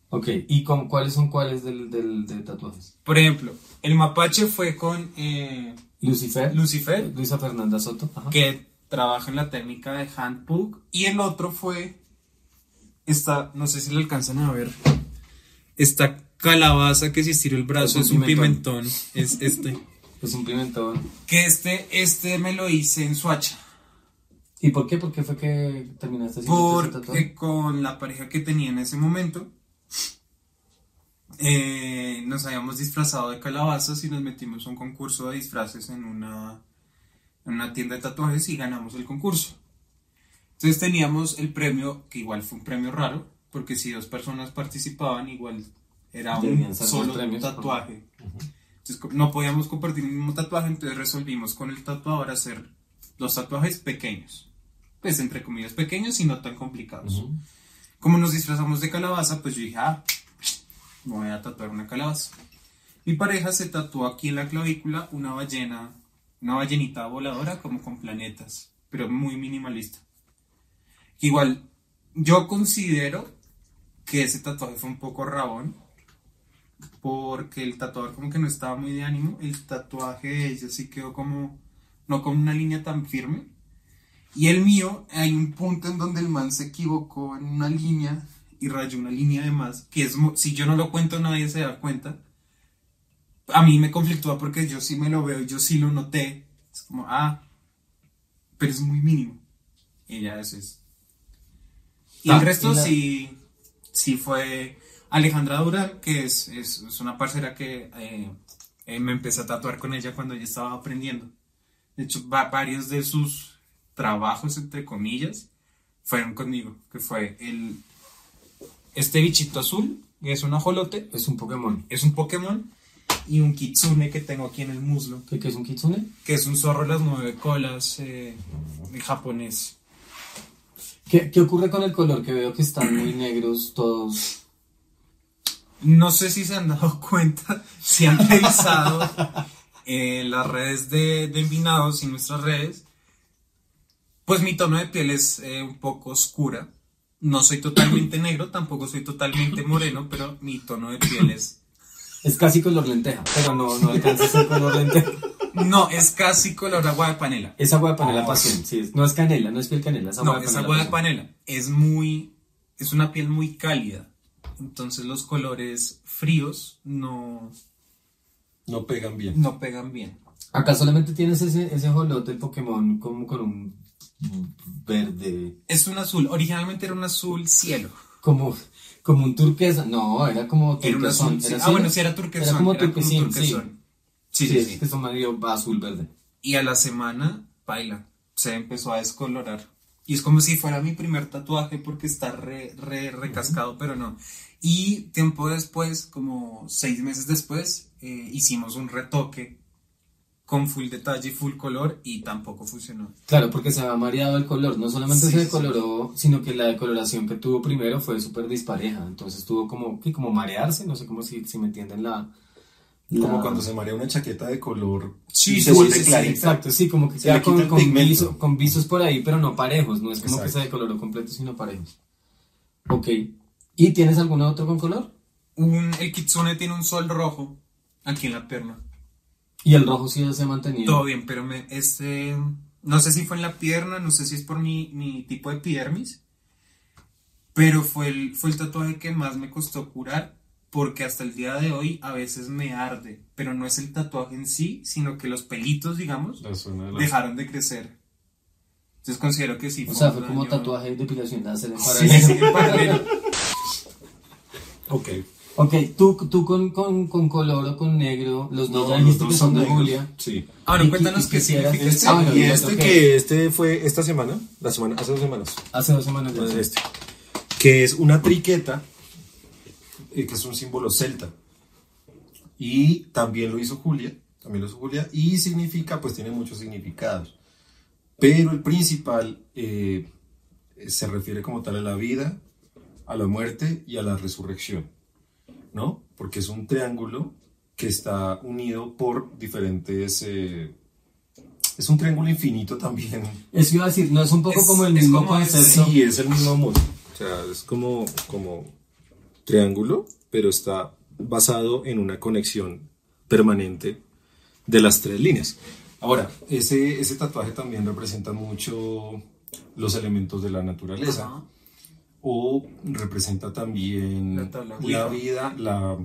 Ok, ¿y con, cuáles son cuáles del, del, de tatuajes? Por ejemplo, el mapache fue con eh, Lucifer. Lucifer, Luisa Fernanda Soto. Ajá. que trabaja en la técnica de handpoke, y el otro fue esta, no sé si le alcanzan a ver, esta calabaza que si estiro el brazo Es es un un pimentón, es este. Es un pimentón. Que este, este me lo hice en Suacha. ¿Y por qué? ¿Por qué fue que terminaste haciendo tatuaje? Porque con la pareja que tenía en ese momento, eh, nos habíamos disfrazado de calabazas y nos metimos a un concurso de disfraces en una, en una tienda de tatuajes y ganamos el concurso. Entonces teníamos el premio, que igual fue un premio raro, porque si dos personas participaban, igual era un solo premios. tatuaje. Entonces no podíamos compartir el mismo tatuaje, entonces resolvimos con el tatuador hacer los tatuajes pequeños. Pues entre comillas pequeños y no tan complicados. Como nos disfrazamos de calabaza, pues yo dije, ah, me voy a tatuar una calabaza. Mi pareja se tatuó aquí en la clavícula una ballena, una ballenita voladora como con planetas, pero muy minimalista. Igual, yo considero que ese tatuaje fue un poco rabón, porque el tatuador como que no estaba muy de ánimo, el tatuaje de ella sí quedó como, no con una línea tan firme, y el mío, hay un punto en donde el man se equivocó en una línea y rayó una línea de más, que es, si yo no lo cuento nadie se da cuenta. A mí me conflictúa porque yo sí me lo veo, yo sí lo noté. Es como, ah, pero es muy mínimo. Y ya eso es. Y Ah, el resto y la- sí, sí fue Alejandra Durán, que es, es, es una parcera que eh, eh, me empecé a tatuar con ella cuando ella estaba aprendiendo. De hecho, va- varios de sus trabajos, entre comillas, fueron conmigo, que fue el este bichito azul, que es un ajolote, Es un Pokémon. es un Pokémon, y un kitsune que tengo aquí en el muslo, ¿Qué, qué es un kitsune? que es un zorro de las nueve colas eh, en japonés. ¿Qué, ¿Qué ocurre con el color? Que veo que están muy negros todos. No sé si se han dado cuenta, si han revisado eh, las redes de, de Envinados y nuestras redes, pues mi tono de piel es eh, un poco oscura. No soy totalmente negro, tampoco soy totalmente moreno, pero mi tono de piel es... Es casi color lenteja, pero no, no alcanza a ser color lenteja. No, es casi color agua de panela. Es agua de panela Oh, pasión, sí. es- no es canela, no es piel canela, es agua No, de es panela. agua de panela. Es muy... Es una piel muy cálida. Entonces los colores fríos no, No pegan bien. no pegan bien. Acá solamente tienes ese, ese jolote, Pokémon, como con un verde, Es un azul. Originalmente era un azul cielo. como, como un turquesa. No, era como Era un turquesón. azul. sí. ¿Era Ah, bueno, sí era turquesón. Era como era como turquesín, sí. turquesón. Sí, Sí, sí, es sí. que son medio azul verde. Y a la semana, baila. Se empezó a descolorar. Y es como si fuera mi primer tatuaje porque está re, re, recascado, pero no. Y tiempo después, como seis meses después, eh, hicimos un retoque con full detalle y full color y tampoco funcionó. Claro, porque se había mareado el color. No solamente Sí, se sí, decoloró, sino que la decoloración que tuvo primero fue súper dispareja. Entonces tuvo como, ¿qué? como marearse, no sé cómo si, si me entienden la... la- Como cuando se marea una chaqueta de color Sí, y se vuelve sí, sí, clarita. Exacto, sí, como que Se queda con, con, viso- con visos por ahí, pero no parejos. No es como que Exacto. se decoloró completo, sino parejos. Ok. ¿Y tienes algún otro con color? Un, el kitsune tiene un sol rojo aquí en la pierna. Y el rojo sí se ha mantenido. Todo bien, pero me, este, no sé si fue en la pierna, no sé si es por mi, mi tipo de epidermis, pero fue el, fue el tatuaje que más me costó curar porque hasta el día de hoy a veces me arde, pero no es el tatuaje en sí, sino que los pelitos, digamos, de dejaron de crecer. Entonces considero que sí. O sea, un fue como daño- tatuaje y depilación láser en Sí, paralelo. sí, en paralelo. Ok. Ok, tú, tú con, con, con color o con negro, los dos No, ya dijiste los que son de negros. Julia. Sí. Ahora, Y- cuéntanos qué significa este. Ah, bueno, y ya, este ok. que este fue esta semana, la semana, hace dos semanas, Hace dos semanas ya. este, que es una triqueta, eh, que es un símbolo celta. Y también lo hizo Julia, también lo hizo Julia, y significa, pues tiene muchos significados. Pero el principal eh, se refiere como tal a la vida, a la muerte y a la resurrección, ¿no? Porque es un triángulo que está unido por diferentes... eh, es un triángulo infinito también. Eso iba a decir, no es un poco Es- como el es mismo como concepto. Sí, es el mismo mundo. O sea, es como, como triángulo, pero está basado en una conexión permanente de las tres líneas. Ahora, ese, ese tatuaje también representa mucho los elementos de la naturaleza. O representa también La vida, la...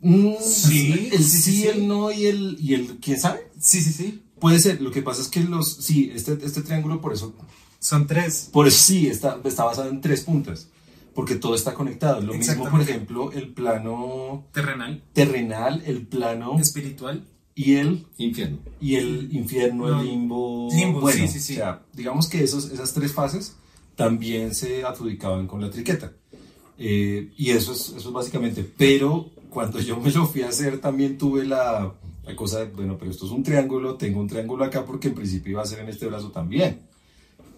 Mm, Sí, el sí, sí, sí, sí. el no y el, y el... ¿Quién sabe? Sí, sí, sí. Puede ser, lo que pasa es que los, sí, este, este triángulo por eso, Son tres. por eso sí, está, está basado en tres puntas, porque todo está conectado. Lo mismo, por ejemplo, el plano Terrenal, terrenal, el plano espiritual. y el, Infierno. y el infierno, No. el limbo. Limbo, bueno, sí, sí, sí. O sea, digamos que esos, esas tres fases también se adjudicaban con la triqueta. Eh, y eso es, eso es básicamente. Pero cuando yo me lo fui a hacer, también tuve la, la cosa de, bueno, pero esto es un triángulo, tengo un triángulo acá porque en principio iba a ser en este brazo también.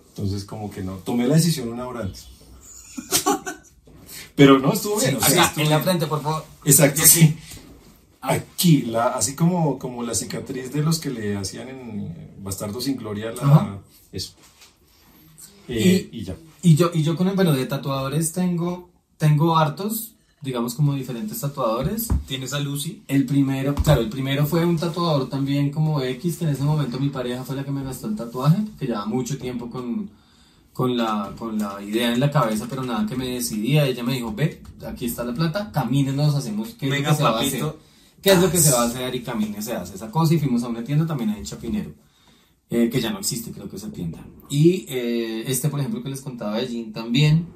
Entonces, como que no, tomé la decisión una hora antes. pero no, estuvo bien. o sea, Acá, en la frente, por favor. Exacto, sí. Aquí, la, así como, como la cicatriz de los que le hacían en Bastardo sin Gloria, la, eso. Eh, y, ya. Y yo, y yo con el, bueno, de tatuadores tengo, tengo hartos, digamos como diferentes tatuadores. Tienes a Lucy. El primero, claro, el primero fue un tatuador también como X, que en ese momento mi pareja fue la que me gastó el tatuaje, que llevaba mucho tiempo con, con, la, con la idea en la cabeza, pero nada que me decidía. Ella me dijo, ve, aquí está la plata, camínenos, hacemos qué es lo Venga, que se va a papito. hacer. ¿Qué es lo que se va a hacer? Y camine, se hace esa cosa. Y fuimos a una tienda también ahí en Chapinero, eh, que ya no existe, creo que esa tienda. Y eh, este, por ejemplo, que les contaba de Jean también.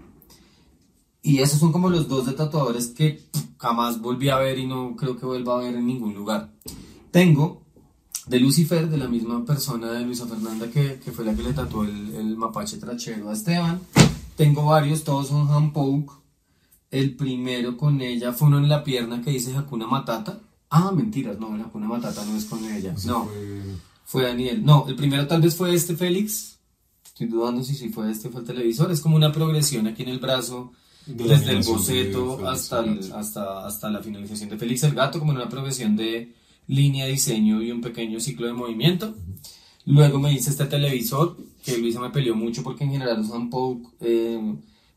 Y esos son como los dos de tatuadores que pff, jamás volví a ver y no creo que vuelva a ver en ningún lugar. Tengo de Lucifer, de la misma persona de Luisa Fernanda que, que fue la que le tatuó el, el mapache trachero a Esteban. Tengo varios, todos son hand poke. El primero con ella fue uno en la pierna que dice Hakuna Matata. Ah, mentiras, no, el Hakuna Matata no es con ella. No, fue Daniel. No, el primero tal vez fue este Félix. Estoy dudando si sí fue este fue el televisor. Es como una progresión aquí en el brazo, De desde el de boceto hasta, el hasta, hasta la finalización de Félix el Gato, como en una progresión de línea, diseño y un pequeño ciclo de movimiento. Luego me hice este televisor, que Luisa me peleó mucho porque en general los Unpoke eh,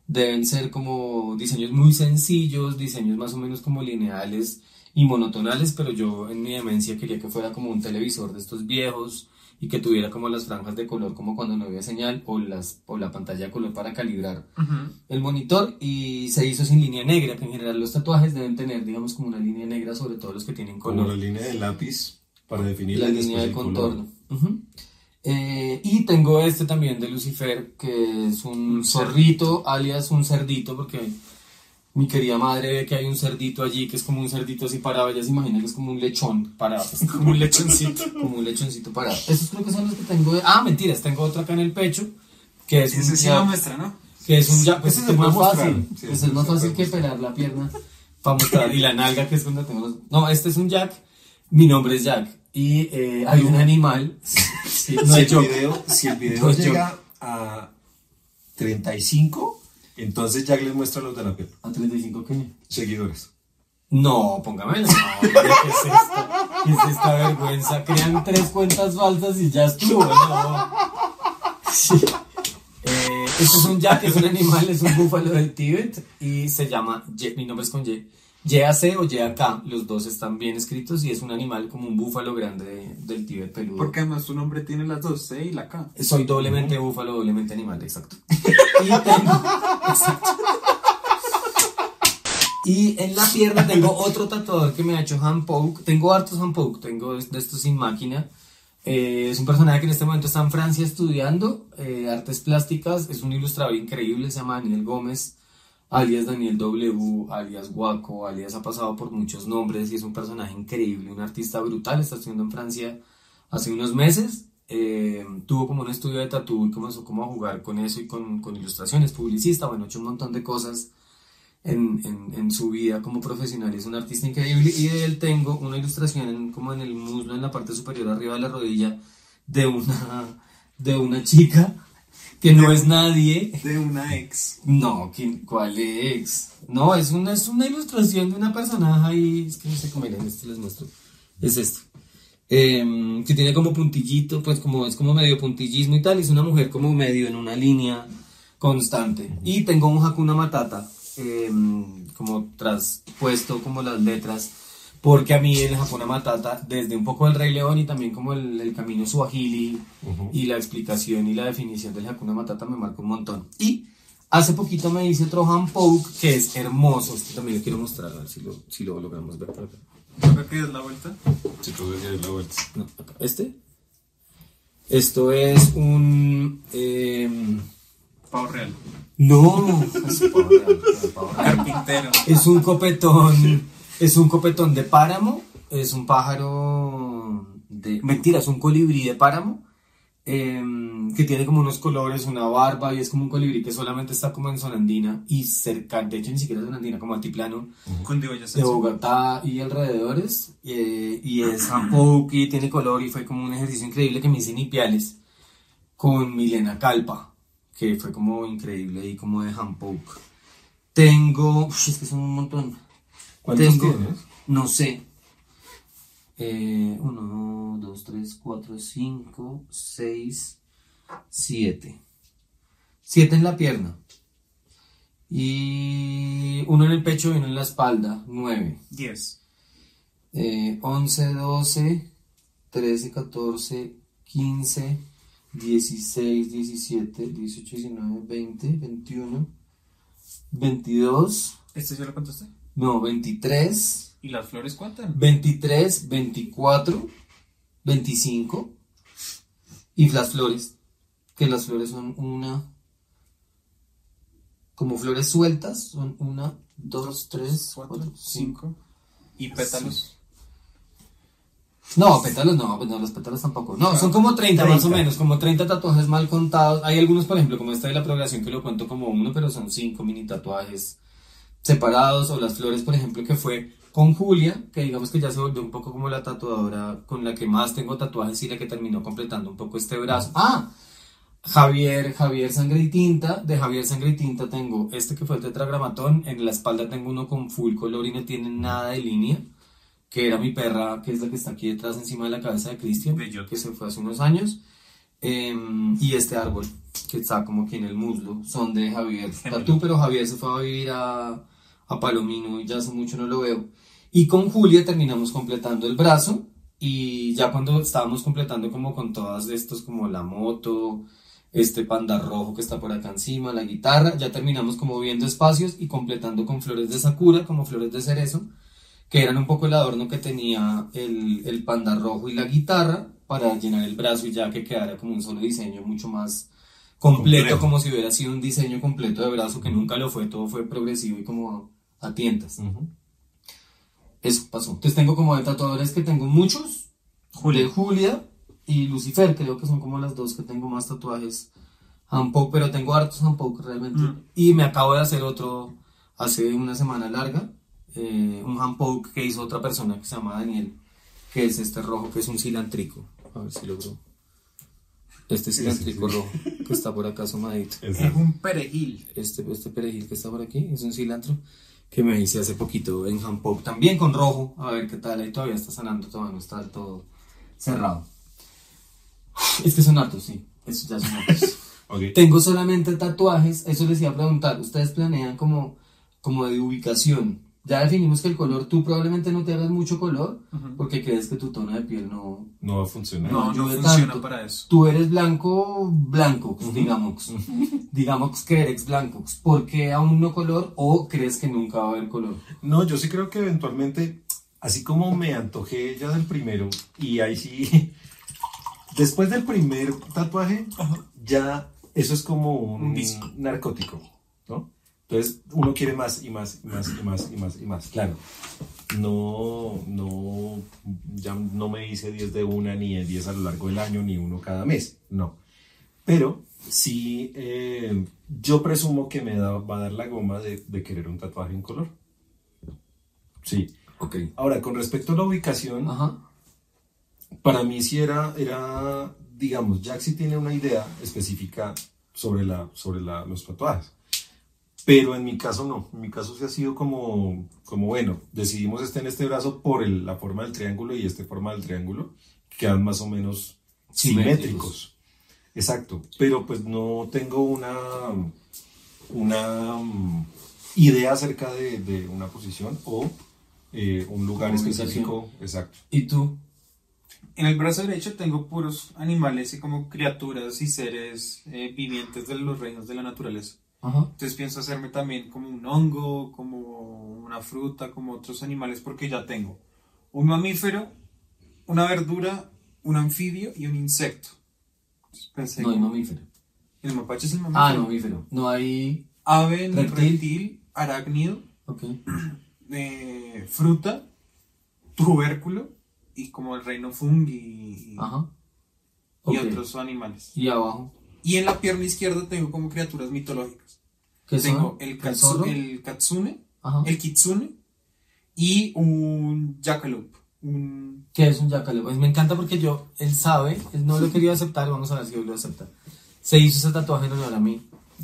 deben ser como diseños muy sencillos, diseños más o menos como lineales y monotonales, pero yo en mi demencia quería que fuera como un televisor de estos viejos y que tuviera como las franjas de color como cuando no había señal o, las, o la pantalla de color para calibrar el monitor y se hizo sin línea negra, que en general los tatuajes deben tener digamos como una línea negra, sobre todo los que tienen Como color. la línea de lápiz para definir la línea de contorno. Eh, y tengo este también de Lucifer, que es un zorrito, alias un cerdito, porque mi querida madre ve que hay un cerdito allí, que es como un cerdito así parado, ella se imagina que es como un lechón parado. Como un lechoncito. como un lechoncito parado. Esos creo que son los que tengo de... Ah, mentiras, tengo otro acá en el pecho, que es un... Ese sí ya- lo muestra, ¿no? que es un ya, pues es más fácil. Sí, pues es más fácil que pelar la pierna para mostrar. Y la nalga, que es donde tengo los. No, este es un Jack. Mi nombre es Jack. Y eh, hay un animal. Sí, no si, el video, si el video No yo. llega a 35, entonces Jack les muestra los de la piel. ¿A 35 qué? Seguidores. No, póngamelo. No, ¿qué es esto? ¿Qué es esta vergüenza? Crean tres cuentas falsas y ya estuvo. No. Sí. Eh, este es un Jack, es un animal, es un búfalo del Tíbet y se llama, Ye- mi nombre es con Y, YAC o YAK, los dos están bien escritos y es un animal como un búfalo grande de- del Tíbet peludo. Porque además tu nombre tiene las dos, C y la K. Soy doblemente búfalo, doblemente animal, exacto. Y tengo, exacto. Y en la pierna tengo otro tatuador que me ha hecho hand poke. Tengo hartos hand poke, tengo de estos sin máquina. Eh, es un personaje que en este momento está en Francia estudiando eh, artes plásticas. Es un ilustrador increíble, se llama Daniel Gómez, alias Daniel W, alias Guaco, alias ha pasado por muchos nombres y es un personaje increíble, un artista brutal. Está estudiando en Francia hace unos meses. Eh, tuvo como un estudio de tatu y comenzó como a jugar con eso y con, ilustraciones, publicista, bueno, ha hecho un montón de cosas en, su vida como profesional. Es un artista increíble y de él tengo una ilustración como en el muslo, en la parte superior arriba de la rodilla, de una, de una chica que no es nadie. De una ex. No, ¿quién- ¿cuál ex? No, es una, es una ilustración de una personaje ahí. Es que no sé cómo era, esto les muestro. Es esto. Em, que tiene como puntillito, pues como es como medio puntillismo y tal. y Es una mujer como medio en una línea constante. Y tengo un Hakuna Matata, em, como traspuesto como las letras. Porque a mí el Hakuna Matata, desde un poco el Rey León y también como el, el camino suajili y la explicación y la definición del Hakuna Matata me marcó un montón. Y hace poquito me hice otro hand poke que es hermoso. Este también lo quiero mostrar, a ver si lo, si lo logramos ver por acá. Toca que es la vuelta. Si tú ves la vuelta. No, acá. ¿Este? Esto es un... em, Pavo real. no, es pavo real, pavo real. Carpintero. Es un copetón, es un copetón de páramo, es un pájaro de, mentira, es un colibrí de páramo, em, que tiene como unos colores, una barba, y es como un colibrí que solamente está como en zona andina y cerca, de hecho ni siquiera es zona andina, como altiplano, de Bogotá y alrededores, eh, y es y tiene color, y fue como un ejercicio increíble que me hice en Ipiales con Milena Calpa, que fue como increíble y como de Hampoke. Tengo, es que son un montón. ¿Cuántos Tengo, tienes? no sé. Eh, uno, dos, tres, cuatro, cinco, seis, siete. Siete en la pierna. Y uno en el pecho y uno en la espalda. Nueve. 10. Eh, 11, 12, 13, 14, 15, 16, 17, 18, 19, 20, 21, 22, ¿Este ya lo contaste? No, 23, ¿Y las flores cuántas? 23, 24, 25 y las flores, que las flores son una, como flores sueltas, son una, dos, tres, cuatro, 4, cinco. 5. ¿Y pétalos? No, pétalos no, pues no, los pétalos tampoco. No, son como 30, más o 30. menos, como 30 tatuajes mal contados. Hay algunos, por ejemplo, como este de la programación que lo cuento como uno, pero son 5 mini tatuajes separados. O las flores, por ejemplo, que fue con Julia, que digamos que ya se volvió un poco como la tatuadora con la que más tengo tatuajes y la que terminó completando un poco este brazo. Ah, Javier, Javier Sangre y Tinta. De Javier Sangre y Tinta tengo este que fue el tetragramatón. En la espalda tengo uno con full color y no tiene nada de línea. Que era mi perra, que es la que está aquí detrás, encima de la cabeza de Cristian, que se fue hace unos años. Em, y este árbol, que está como aquí en el muslo, son de Javier. Tatú, pero Javier se fue a vivir a, a Palomino y ya hace mucho no lo veo. Y con Julia terminamos completando el brazo y ya cuando estábamos completando como con todas estos, como la moto, este panda rojo que está por acá encima, la guitarra, ya terminamos como viendo espacios y completando con flores de sakura, como flores de cerezo, que eran un poco el adorno que tenía el, el panda rojo y la guitarra para llenar el brazo y ya que quedara como un solo diseño mucho más completo, Complejo. como si hubiera sido un diseño completo de brazo, que nunca lo fue, todo fue progresivo y como a tientas. Ujú. Eso pasó. Entonces tengo como de tatuadores que tengo muchos. Julia, Julia y Lucifer, creo que son como las dos que tengo más tatuajes. Handpoke, pero tengo hartos Handpoke realmente. Mm. Y me acabo de hacer otro hace una semana larga. eh, un Handpoke que hizo otra persona que se llama Daniel. Que es este rojo, que es un cilantrico. A ver si logro. Este cilantrico rojo que está por acá asomadito. Es un perejil. Este, este perejil que está por aquí es un cilantro que me hice hace poquito en Hanpok, también con rojo, a ver qué tal, ahí todavía está sanando, todavía no está del todo cerrado. Es que son hartos, sí, esos ya son hartos. Ok. Tengo solamente tatuajes, eso les iba a preguntar, ustedes planean como, como de ubicación, ya definimos que el color, tú probablemente no te hagas mucho color, porque crees que tu tono de piel no, No va a funcionar. No, no funciona tanto. para eso. Tú eres blanco, blanco, digamos. digamos que eres blanco. ¿Por qué aún no color o crees que nunca va a haber color? No, yo sí creo que eventualmente, así como me antojé ya del primero, y ahí sí, después del primer tatuaje, ya eso es como un, Un narcótico, ¿no? Entonces uno quiere más y más y más y más y más y más, claro. No, no, ya no me hice 10 de una ni 10 a lo largo del año, ni uno cada mes, no. Pero sí, eh, yo presumo que me da- va a dar la goma de, de querer un tatuaje en color. Sí. Ok. Ahora, con respecto a la ubicación, Ajá. para mí sí era, era, digamos, Jack sí tiene una idea específica sobre, la, sobre la, los tatuajes. Pero en mi caso no, en mi caso sí ha sido como, como bueno, decidimos este en este brazo por el- la forma del triángulo y este forma del triángulo, que quedan más o menos Simétricos. simétricos. Exacto, pero pues no tengo una, una mm, idea acerca de, de una posición o eh, un lugar específico. Exacto. ¿Y tú? En el brazo derecho tengo puros animales y como criaturas y seres eh, vivientes de los reinos de la naturaleza. Ajá. Entonces pienso hacerme también como un hongo, como una fruta, como otros animales, porque ya tengo un mamífero, una verdura, un anfibio y un insecto. Pensé No hay mamífero. El mapache es el mamífero. Ah, mamífero. No hay. Ave, Reptil. reptil, arácnido, eh, fruta, tubérculo y como el reino fungi y, Ajá. y Ok. otros animales. Y abajo. Y en la pierna izquierda tengo como criaturas mitológicas. ¿Qué tengo son? el, katsu- el katsune, Ajá. el kitsune y un jackalope. Un... ¿Qué es un jackalope? Pues me encanta porque yo, él sabe, él no lo quería aceptar, vamos a ver si lo acepta. Se hizo ese tatuaje en honor a mí,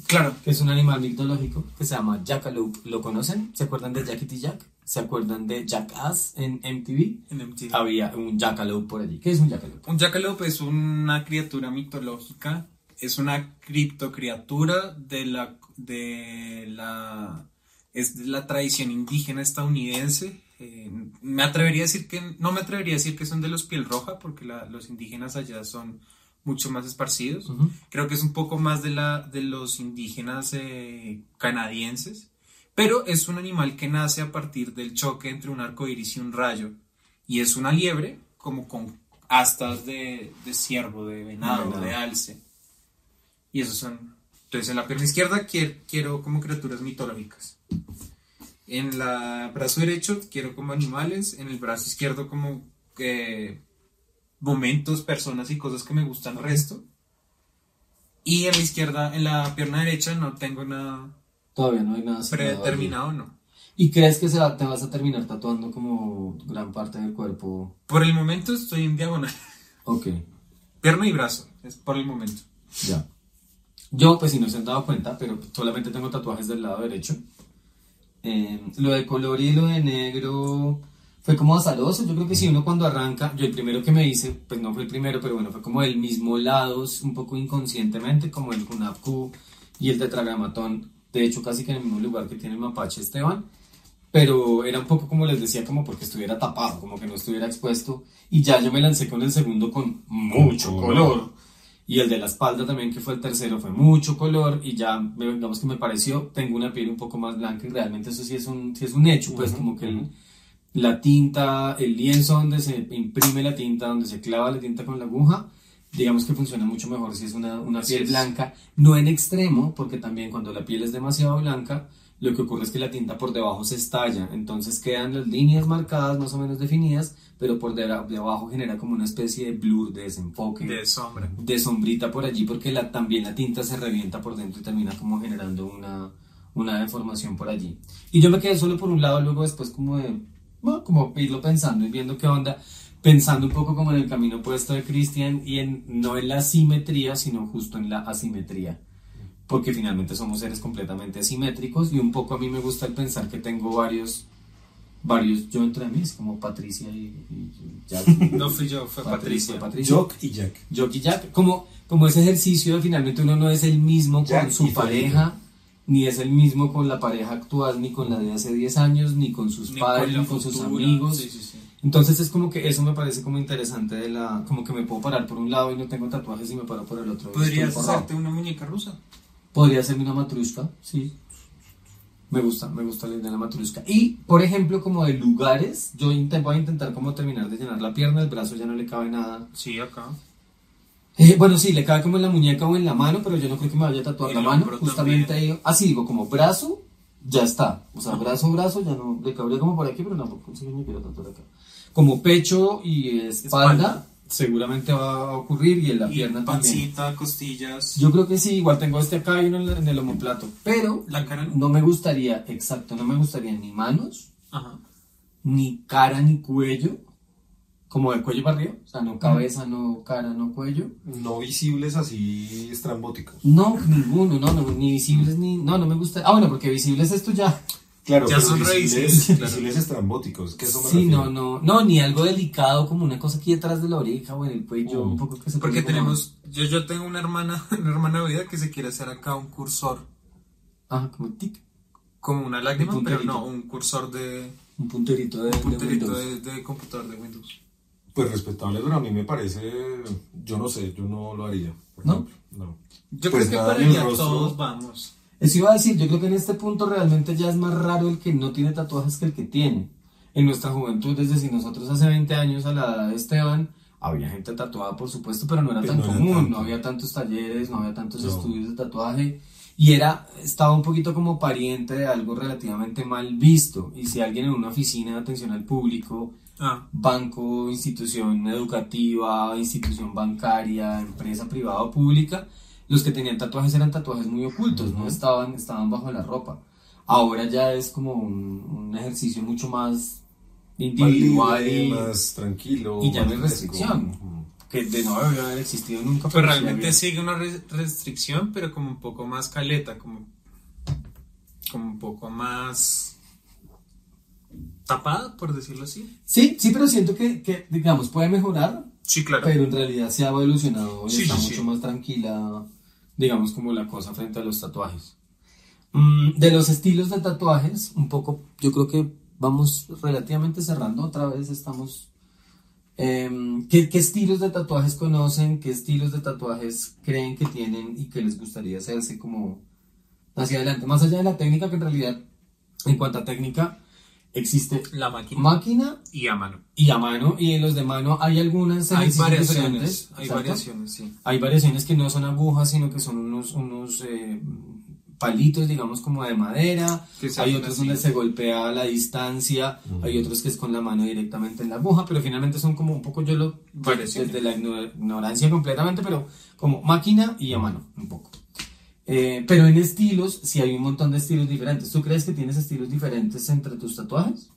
Claro, que es un animal mitológico que se llama jackalope. ¿Lo conocen? ¿Se acuerdan de Jackity Jack? ¿Se acuerdan de Jackass en MTV? en MTV. Había un jackalope por allí. ¿Qué es un jackalope? Un jackalope es una criatura mitológica, es una criptocriatura de la, de la, es de la tradición indígena estadounidense. Eh, me atrevería a decir que, no me atrevería a decir que son de los piel roja, porque la- los indígenas allá son mucho más esparcidos. Creo que es un poco más de, la, de los indígenas eh, canadienses, pero es un animal que nace a partir del choque entre un arco iris y un rayo. Y es una liebre como con astas de, de ciervo, de venado, De venado. de alce. Y esos son. Entonces en la pierna izquierda quiero, quiero como criaturas mitológicas. En el brazo derecho quiero como animales. En el brazo izquierdo como eh, momentos, personas y cosas que me gustan resto. Y en la izquierda, en la pierna derecha no tengo nada Todavía no hay nada. predeterminado, no. ¿Y crees que se va- te vas a terminar tatuando como gran parte del cuerpo? Por el momento estoy en diagonal. Ok, Pierna y brazo, es por el momento. ya. Yo, pues si no se han dado cuenta, pero solamente tengo tatuajes del lado derecho. Eh, lo de color y lo de negro fue como azaroso. Yo creo que si uno cuando arranca, yo el primero que me hice, pues no fue el primero, pero bueno, fue como del mismo lado, un poco inconscientemente, como el Kunapku y el tetragramatón. De hecho, casi que en el mismo lugar que tiene el mapache Esteban. pero era un poco como les decía, como porque estuviera tapado, como que no estuviera expuesto. Y ya yo me lancé con el segundo con mucho color. Y el de la espalda también, que fue el tercero, fue mucho color. Y ya, digamos que me pareció, tengo una piel un poco más blanca y realmente eso sí es un, sí es un hecho, pues como que el- la tinta, el lienzo donde se imprime la tinta, donde se clava la tinta con la aguja, digamos que funciona mucho mejor si es una, una piel es. blanca, no en extremo, porque también cuando la piel es demasiado blanca, lo que ocurre es que la tinta por debajo se estalla, entonces quedan las líneas marcadas más o menos definidas, pero por deba- debajo genera como una especie de blur, de desenfoque, De sombra. de sombrita por allí, porque la, también la tinta se revienta por dentro y termina como generando una, una deformación por allí. Y yo me quedé solo por un lado, luego después como de, bueno, como irlo pensando y viendo qué onda, pensando un poco como en el camino opuesto de Christian y en, no en la simetría, sino justo en la asimetría. Porque finalmente somos seres completamente asimétricos y un poco a mí me gusta el pensar que tengo varios, varios yo entre mí, es como Patricia y, y Jack. No fui yo, fue Patricia. Patricia. Jock y Jack. Jockey Jack, como, como ese ejercicio de finalmente uno no es el mismo Jack con y su Felipe. pareja, ni es el mismo con la pareja actual, ni con la de hace 10 años, ni con sus Ni padres, la ni con sus amigos. Sí, sí, sí. Entonces es como que eso me parece como interesante de la, como que me puedo parar por un lado y no tengo tatuajes y me paro por el otro. y ¿Podrías hacerte una muñeca rusa? Podría ser una matrushka, sí. Me gusta, me gusta la idea de la matrushka. Y, por ejemplo, como de lugares, yo voy a intentar como terminar de llenar la pierna, el brazo ya no le cabe nada. Sí, acá. Eh, bueno, sí, le cabe como en la muñeca o en la mano, pero yo no creo que me vaya a tatuar la mano. Justamente ahí, así digo, como brazo, ya está. O sea, brazo, brazo, ya no, le cabría como por aquí, pero tampoco sí me quiero tatuar acá. Como pecho y espalda, Espalda. Seguramente va a ocurrir y en la Y pierna también. pancita, costillas. Yo creo que sí, igual tengo este acá y uno en, el homoplato, pero La cara no. no me gustaría, exacto, no me gustaría ni manos, Ajá. ni cara, ni cuello, como de cuello para arriba, o sea, no cabeza, no cara, no cuello. No visibles así estrambóticos. No, ninguno, no, no, ni visibles ni. No, no me gusta. Ah, bueno, porque visibles esto ya. Claro, Ya son raíces, estrambóticos. Que eso me Sí, no, no. No, ni algo delicado como una cosa aquí detrás de la oreja o en el cuello, Mm. un poco que se Porque tenemos, yo, yo tengo una hermana, una hermana de vida que se quiere hacer acá un cursor, Ah, como tic. como una lágrima, Un pero no, un cursor de, Un punterito de, un de punterito Windows. de, de computador de Windows. Pues respetable, pero a mí me parece. Yo no sé, yo no lo haría. por ¿No? ejemplo. No. Yo Pues creo que para allá todos vamos. Eso iba a decir, yo creo que en este punto realmente ya es más raro el que no tiene tatuajes que el que tiene. En nuestra juventud, es decir, nosotros hace 20 años a la edad de Esteban, Había gente tatuada, por supuesto, pero no era Pero tan no común, no había tantos talleres, no había tantos No. estudios de tatuaje. Y era, estaba un poquito como pariente de algo relativamente mal visto. Y si alguien en una oficina de atención al público Ah, banco, institución educativa, institución bancaria, empresa privada o pública, los que tenían tatuajes eran tatuajes muy ocultos, no estaban, estaban bajo la ropa. Ahora ya es como un, un ejercicio mucho más individual libre, y más tranquilo. y ya no hay restricción. fresco. que de no debería haber existido nunca. Pues sí realmente había. sigue una re- restricción, pero como un poco más caleta, como, como un poco más tapada, por decirlo así. Sí, sí, pero siento que, que, digamos, puede mejorar, Sí, claro. pero en realidad se ha evolucionado y Sí, está sí, mucho sí. más tranquila, digamos, como la cosa frente a los tatuajes. Mm, de los estilos de tatuajes, un poco, yo creo que vamos relativamente cerrando otra vez, estamos... em, ¿qué, qué estilos de tatuajes conocen? ¿Qué estilos de tatuajes creen que tienen y que les gustaría hacerse como hacia adelante? Más allá de la técnica, que en realidad, en cuanto a técnica, existe La máquina máquina y a mano. y a mano, y en los de mano hay algunas Hay variaciones, hay exacto. variaciones, sí. Hay variaciones que no son agujas, sino que son unos, unos eh, palitos, digamos, como de madera. Hay otros así. donde se golpea a la distancia, hay otros que es con la mano directamente en la aguja, pero finalmente son como un poco, yo lo, Variaciones. desde la igno- ignorancia completamente, pero como máquina y a mano, un poco. Eh, pero en estilos, sí hay un montón de estilos diferentes. ¿Tú crees que tienes estilos diferentes entre tus tatuajes?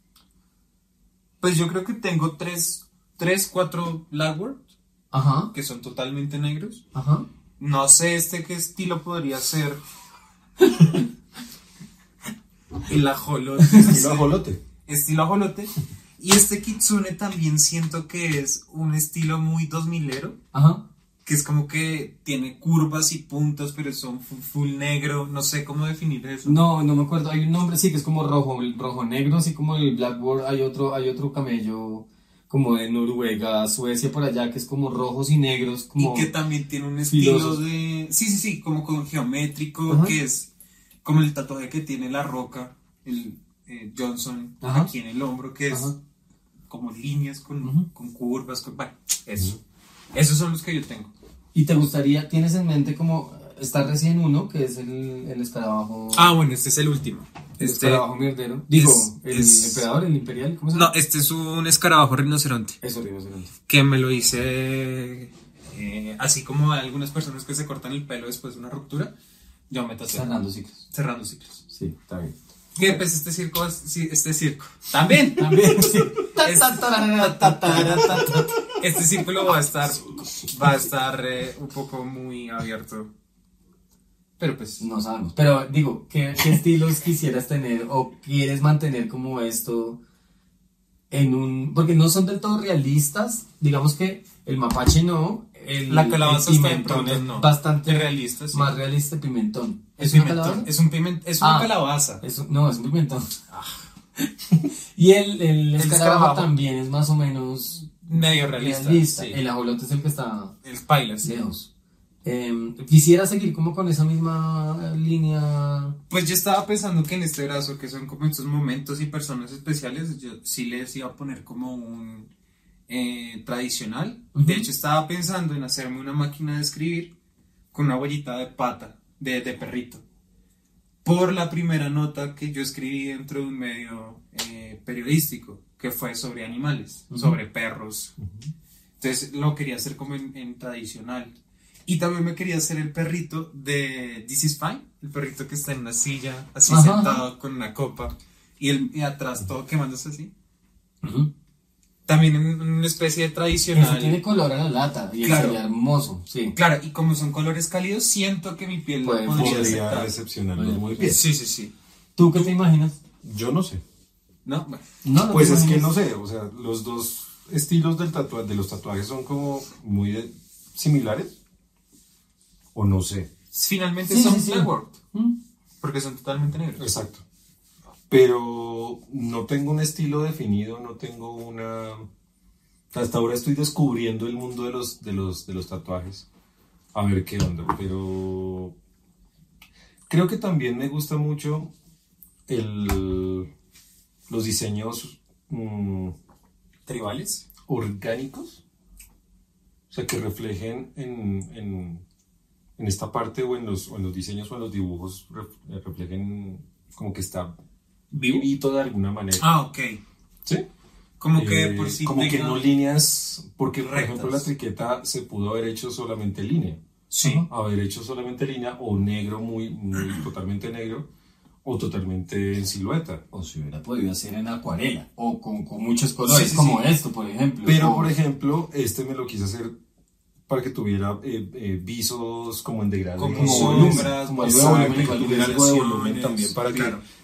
Pues yo creo que tengo tres, tres cuatro lagward Ajá, que son totalmente negros. ajá. No sé este qué estilo podría ser. El ajolote. Estilo ajolote. estilo ajolote. Y este kitsune también siento que es un estilo muy 2000ero, Ajá. Que es como que tiene curvas y puntos, pero son fu- full negro, no sé cómo definir eso. No, no me acuerdo. Hay un nombre, sí, que es como rojo, el rojo negro, así como el Blackboard. Hay otro, hay otro camello como de Noruega, Suecia, por allá, que es como rojos y negros, como... Y que también tiene un estilo filosos. de... Sí, sí, sí, como con geométrico, Ajá. que es como el tatuaje que tiene la roca, el eh, Johnson, Ajá. aquí en el hombro, que es Ajá. como líneas con, con curvas, con... Bueno, eso. Esos son los que yo tengo. ¿Y te gustaría, tienes en mente como, está recién uno, que es el, el escarabajo... Ah, bueno, este es el último. el Este, escarabajo mierdero. Digo, es- el es- emperador, el imperial, ¿cómo se no, llama? este es un escarabajo rinoceronte. Eso, rinoceronte. que me lo hice eh, así como hay algunas personas que se cortan el pelo después de una ruptura, yo me tatué Cerrando ciclos. cerrando ciclos. Sí, está bien. Que pues este circo, este circo, también, También, sí. este círculo va a estar, va a estar eh, un poco muy abierto, pero pues No sabemos. Pero digo, ¿qué, qué estilos quisieras tener o quieres mantener como esto en un... Porque no son del todo realistas. Digamos que el mapache no. El, la calabaza el pimentón no, bastante realista, sí. más realista pimentón. es, pimentón, es un piment, es una Ah. calabaza. Es un- no, es un pimentón. y el, el, escarabajo también es más o menos medio realista, realista. sí. El ajolote es el que está el paila, sí. lejos. Eh, quisiera seguir como con esa misma línea Pues yo estaba pensando que en este brazo, que son como estos momentos y personas especiales, yo sí les iba a poner como un eh, tradicional. Ujú. De hecho, estaba pensando en hacerme una máquina de escribir con una huellita de pata, de, de perrito. Por la primera nota que yo escribí dentro de un medio eh, periodístico, que fue sobre animales, sobre perros. Entonces lo quería hacer como en, en tradicional. Y también me quería hacer el perrito de This is Fine, el perrito que está en una silla, así Ajá, sentado con una copa, y, el, y atrás todo quemándose así. También en una especie de Eso tradicional. tiene color a la lata y Claro. sería hermoso, sí. Claro, y como son colores cálidos, siento que mi piel Puede- lo podría Podría aceptar. recepcionarlo Oye, muy bien. Sí, sí, sí. ¿Tú qué te imaginas? Yo no sé. ¿No? Bueno. No, no Pues es que imaginas. no sé, o sea, los dos estilos del tatua- de los tatuajes son como muy eh, similares. O no sé. Finalmente Sí, son sí, sí. ¿Mm? porque son totalmente negros. Exacto. Pero no tengo un estilo definido, no tengo una... Hasta ahora estoy descubriendo el mundo de los, de los, de los tatuajes. A ver qué onda, pero... Creo que también me gusta mucho el, los diseños mm, ¿Tribales? orgánicos. O sea, que reflejen en, en, en esta parte o en, los, o en los diseños o en los dibujos, ref- reflejen como que está vivito de alguna manera. Ah, ok. ¿Sí? Como que Eh, por si como que no líneas, porque por ejemplo la triqueta se pudo haber hecho solamente línea. Sí. Haber hecho solamente línea o negro, muy, muy totalmente negro, o totalmente en silueta. O si hubiera podido hacer en acuarela. O con, con muchos colores, Sí, sí, como sí. esto, por ejemplo. Pero, O- por ejemplo, este me lo quise hacer para que tuviera eh, eh, visos como en degradé. Como como sombras, como Exacto, volumen, que igual tuviera algo de volumen también para que.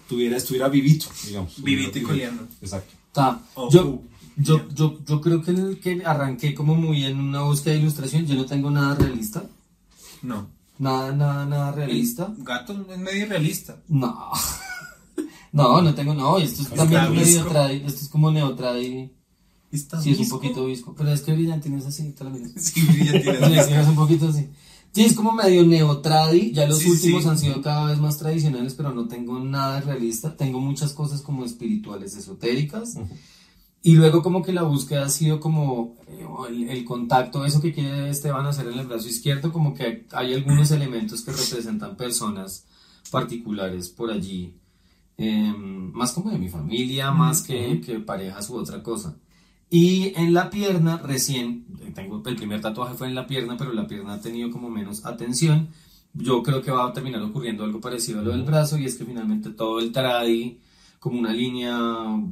Tuviera, estuviera vivito, digamos. Vivito y coleando. Exacto. Ta, Oh, yo, uh, yo, yo, yo creo que, el, que arranqué como muy en una búsqueda de ilustración. Yo no tengo nada realista. No. Nada, nada, nada realista. Gato es medio realista. No. No, no tengo, no, esto es también medio tradi, esto es como neotradi, Está sí es un poquito visco, pero es que brillante no es así, miras. Sí, Sí, es un poquito así. Sí, es como medio neotradi, ya los Sí, últimos sí. han sido cada vez más tradicionales, pero no tengo nada realista, tengo muchas cosas como espirituales, esotéricas, y luego como que la búsqueda ha sido como eh, el, el contacto, eso que quiere Esteban hacer en el brazo izquierdo, como que hay algunos elementos que representan personas particulares por allí, eh, más como de mi familia, más que, que parejas u otra cosa. Y en la pierna, recién, tengo, el primer tatuaje fue en la pierna, pero la pierna ha tenido como menos atención. Yo creo que va a terminar ocurriendo algo parecido a lo del brazo, y es que finalmente todo el tradi, como una línea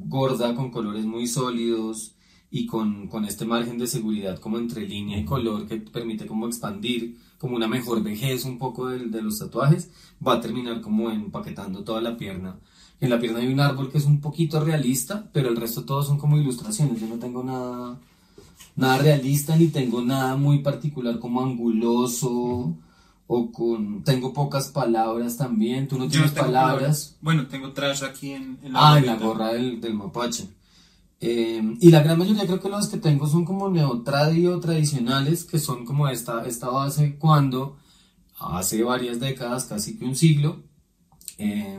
gorda con colores muy sólidos y con, con este margen de seguridad como entre línea y color que permite como expandir como una mejor vejez un poco de, de los tatuajes, va a terminar como empaquetando toda la pierna. En la pierna hay un árbol que es un poquito realista, pero el resto todos son como ilustraciones. Yo no tengo nada, nada realista ni tengo nada muy particular como anguloso o con... Tengo pocas palabras también. Tú no tienes no palabras. Bueno, tengo trash aquí en, en la Ah, en la gorra del, del mapache. Eh, y la gran mayoría creo que los que tengo son como neotradio tradicionales, que son como esta, esta base cuando hace varias décadas, casi que un siglo, eh,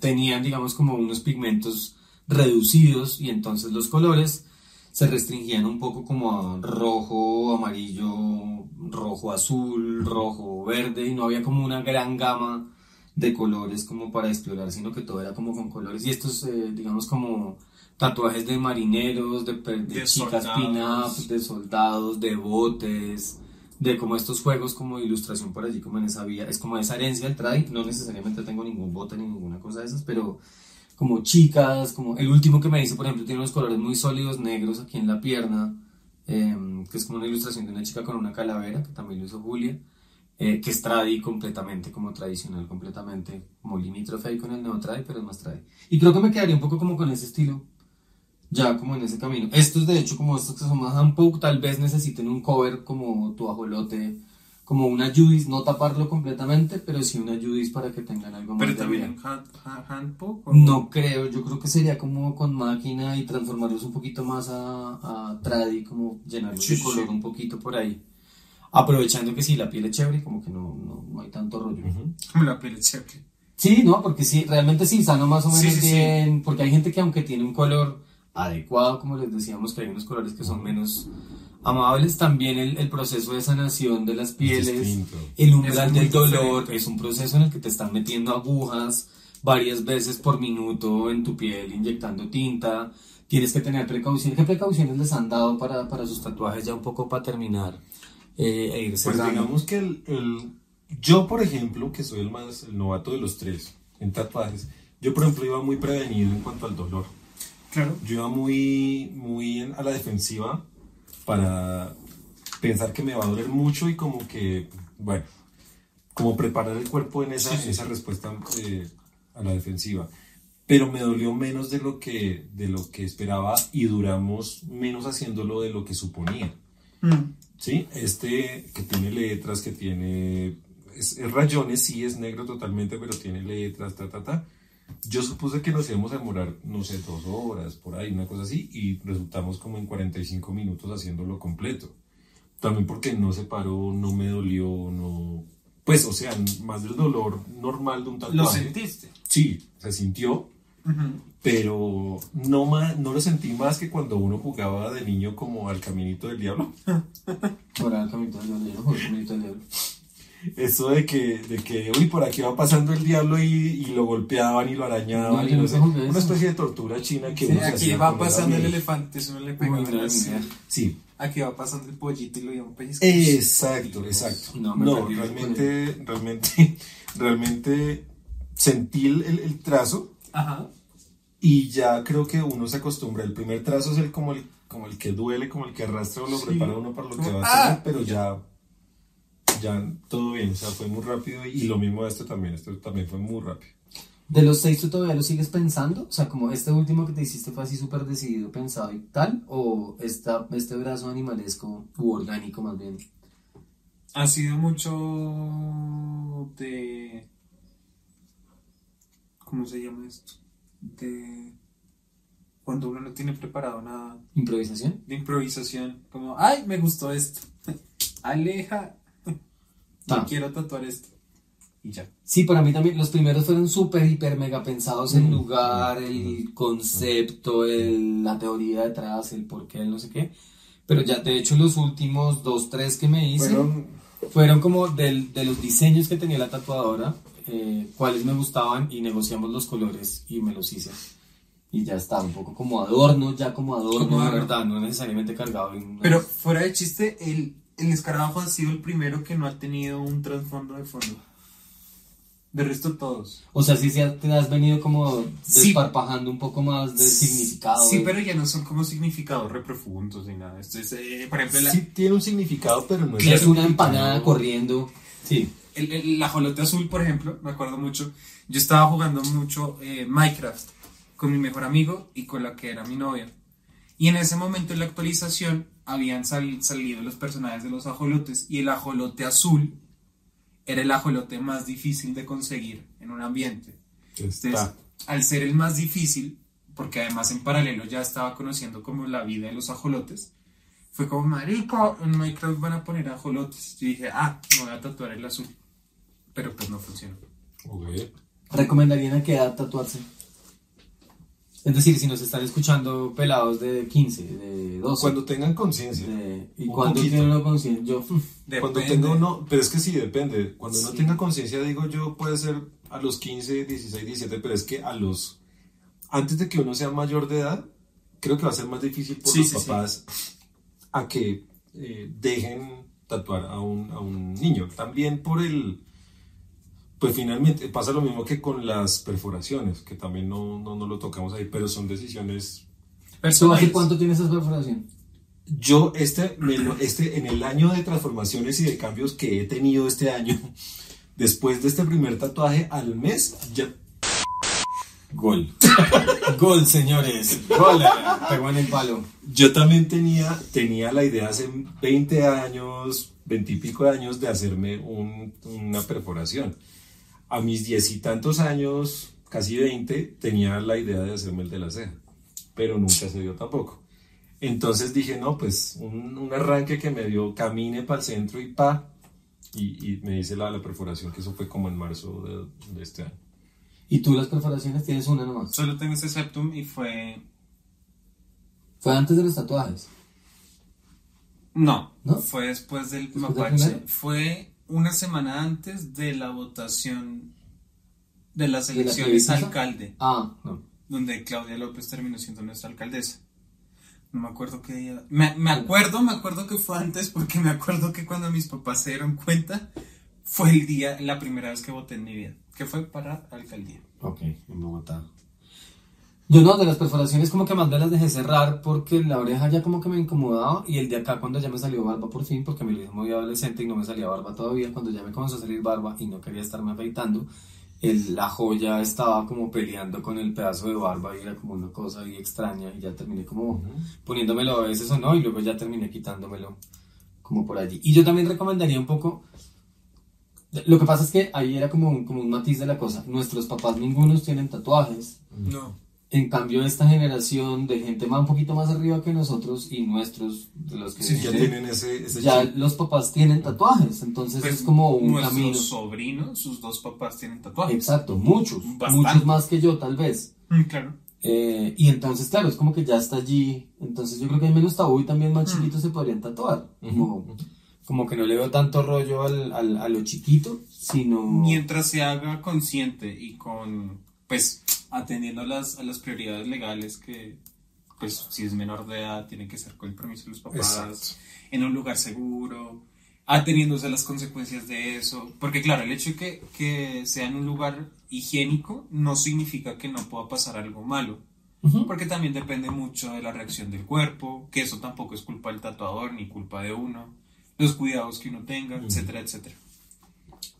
tenían digamos como unos pigmentos reducidos y entonces los colores se restringían un poco como a rojo, amarillo, rojo azul, rojo verde y no había como una gran gama de colores como para explorar, sino que todo era como con colores. Y estos, eh, digamos, como tatuajes de marineros, de, de De chicas soldados. pin-up, de soldados, de botes, de como estos juegos como ilustración por allí, como en esa vía. Es como esa herencia del trade. No necesariamente tengo ningún bote ni ninguna cosa de esas, pero como chicas, como el último que me hice, por ejemplo, tiene unos colores muy sólidos negros aquí en la pierna, eh, que es como una ilustración de una chica con una calavera, que también lo hizo Julia eh, que es tradi completamente, como tradicional, completamente, como limítrofe ahí con el neotradi, pero es más tradi. Y creo que me quedaría un poco como con ese estilo, ya como en ese camino. Estos, de hecho, como estos que son más handpoke, tal vez necesiten un cover como tu ajolote, como una Judis, no taparlo completamente, pero sí una Judis para que tengan algo más Pero de también hand, hand, handpoke, ¿o? No creo, yo creo que sería como con máquina y transformarlos un poquito más a, a tradi, como llenarlos Sí, de color sí. un poquito por ahí. Aprovechando que sí, la piel es chévere, como que no, no, no hay tanto rollo. Como la piel es chévere. Sí, no, porque sí, realmente sí, sano más o menos sí, sí. bien, porque hay gente que aunque tiene un color adecuado, como les decíamos, que hay unos colores que son menos amables, también el, el proceso de sanación de las pieles, el umbral del dolor, diferente. es un proceso en el que te están metiendo agujas varias veces por minuto en tu piel, inyectando tinta, tienes que tener precauciones. ¿Qué precauciones les han dado para, para sus tatuajes ya un poco para terminar? Eh, e ir Pues digamos que el, el- yo, por ejemplo, que soy el más el novato de los tres en tatuajes, yo, por ejemplo, iba muy prevenido en cuanto al dolor. Claro. Yo iba muy, muy a la defensiva para pensar que me va a doler mucho y como que, bueno, como preparar el cuerpo en esa, Sí, sí, en esa respuesta eh, a la defensiva. Pero me dolió menos de lo, que, de lo que esperaba y duramos menos haciéndolo de lo que suponía. Mm. Sí, este que tiene letras, que tiene es, es rayones, sí es negro totalmente, pero tiene letras, ta, ta, ta. Yo supuse que nos íbamos a demorar, no sé, dos horas, por ahí, una cosa así, y resultamos como en 45 minutos haciéndolo completo. También porque no se paró, no me dolió, no... Pues, o sea, más del dolor normal de un tatuaje. Lo sentiste. Sí, se sintió, pero no, ma- no lo sentí más que cuando uno jugaba de niño como al caminito del diablo. Por el caminito del diablo, juego el caminito del diablo. Eso de que, de que, uy, por aquí va pasando el diablo y, y lo golpeaban y lo arañaban. No, y no sé. Una especie de tortura china que Sí, uno aquí va pasando el elefante, eso no le pega la. Sí, Aquí va pasando el pollito y lo iban pellizcando. exacto, exacto. No, No, realmente, realmente, realmente sentí el, el- el trazo Ajá. y ya creo que uno se acostumbra. El primer trazo es el como el, como el que duele, como el que arrastra o lo Sí. prepara uno para lo que va a hacer, ¡ah! pero ya, ya todo bien, o sea, fue muy rápido y lo mismo este también, este también fue muy rápido. ¿De los seis tú todavía lo sigues pensando? O sea, como este último que te hiciste fue así súper decidido, pensado y tal, o esta, este brazo animalesco u orgánico más bien. Ha sido mucho de... ¿Cómo se llama esto? De... Cuando uno no tiene preparado nada ¿Improvisación? de improvisación. Como, ay, me gustó esto. Aleja. Yo Ah. quiero tatuar esto. Y ya. Sí, para mí también los primeros fueron súper, hiper, mega pensados el lugar, el concepto, el- la teoría detrás, el por qué, el no sé qué. Pero ya, de hecho, los últimos dos, tres que me hice fueron, Fueron, como del- de los diseños que tenía la tatuadora, eh, cuáles me gustaban y negociamos los colores y me los hice. Y ya está, un poco como adorno, ya como adorno, Como de verdad, no necesariamente cargado en Pero fuera de chiste, el, el escarabajo ha sido el primero que no ha tenido un trasfondo de fondo. De resto todos. O sea, sí, sí te has venido como Sí. desparpajando un poco más del significado. Sí, pero ya no son como significados reprofundos ni nada. Esto es, eh, por ejemplo, la, sí tiene un significado, pero no es es una empanada corriendo. Sí. el, el ajolote azul, por ejemplo, me acuerdo mucho. Yo estaba jugando mucho eh, Minecraft con mi mejor amigo y con la que era mi novia. Y en ese momento en la actualización habían sal- salido los personajes de los ajolotes y el ajolote azul era el ajolote más difícil de conseguir en un ambiente. Entonces, al ser el más difícil, porque además en paralelo ya estaba conociendo como la vida de los ajolotes, fue como, marico, en Minecraft van a poner ajolotes. Yo dije, ah, me voy a tatuar el azul. Pero pues no funcionó. Ok. ¿Recomendarían a qué edad tatuarse? Es decir, si nos están escuchando pelados de 15, de 12. Cuando tengan conciencia. ¿Y Un cuándo poquito. tiene una conciencia? Yo. Cuando Depende. tenga uno, pero es que sí, depende. Cuando uno Sí. tenga conciencia, digo yo, puede ser a los 15, 16, 17, pero es que a los. Antes de que uno sea mayor de edad, creo que va a ser más difícil por Sí, los sí. papás a que eh, dejen tatuar a un, a un niño. También por el. Pues finalmente pasa lo mismo que con las perforaciones, que también no, no, no lo tocamos ahí, pero son decisiones ¿Tú hace cuánto tienes esa perforación? Yo, este, este, en el año de transformaciones y de cambios que he tenido este año, después de este primer tatuaje al mes, ya Gol. Gol, señores. Gol. Pegó en el palo. yo también tenía, tenía la idea hace 20 años, 20 y pico de años de hacerme un- una perforación. A mis diez y tantos años, casi 20, tenía la idea de hacerme el de la ceja, pero nunca se dio tampoco. Entonces dije, no, pues un, un arranque que me dio, camine para el centro y pa, y, y me hice la, la perforación, que eso fue como en marzo de, de este año. ¿Y tú las perforaciones tienes una nomás? Solo tengo ese septum y fue... Fue antes de los tatuajes. No, ¿No? fue después del ¿Después del mapache. primero? Fue una semana antes de la votación de las ¿De la elecciones alcalde, Ah, no. donde Claudia López terminó siendo nuestra alcaldesa. No me acuerdo qué día. Me, me acuerdo, me acuerdo que fue antes, porque me acuerdo que cuando mis papás se dieron cuenta, fue el día, la primera vez que voté en mi vida, que fue para alcaldía. Ok, en Bogotá. Yo no, de las perforaciones como que más bien las dejé cerrar porque la oreja ya como que me incomodaba y el de acá cuando ya me salió barba por fin, porque me lo hizo muy adolescente y no me salía barba todavía, cuando ya me comenzó a salir barba y no quería estarme afeitando, el, la joya estaba como peleando con el pedazo de barba y era como una cosa ahí extraña y ya terminé como poniéndomelo a veces o no y luego ya terminé quitándomelo como por allí. Y yo también recomendaría un poco lo que pasa es que ahí era como un, como un matiz de la cosa. Nuestros papás ningunos tienen tatuajes. No. En cambio, esta generación de gente más un poquito más arriba que nosotros y nuestros, de los que Sí, ya tienen ese, ese ya chip. los papás tienen tatuajes, entonces Pues, es como un nuestros camino. sobrinos, sus dos papás tienen tatuajes. Exacto, muchos, Bastante. muchos más que yo tal vez. Mm, claro. Eh, y entonces, claro, es como que ya está allí. Entonces yo creo que hay menos tabú y también más chiquitos se podrían tatuar. Como, como que no le veo tanto rollo al, al- a lo chiquito, sino... Mientras se haga consciente y con, pues, atendiendo a las, a las prioridades legales que, pues, si es menor de edad, tiene que ser con el permiso de los papás, Exacto. en un lugar seguro, ateniéndose a las consecuencias de eso. Porque, claro, el hecho de que, que sea en un lugar higiénico no significa que no pueda pasar algo malo. Porque también depende mucho de la reacción del cuerpo, que eso tampoco es culpa del tatuador ni culpa de uno, los cuidados que uno tenga, etcétera, etcétera.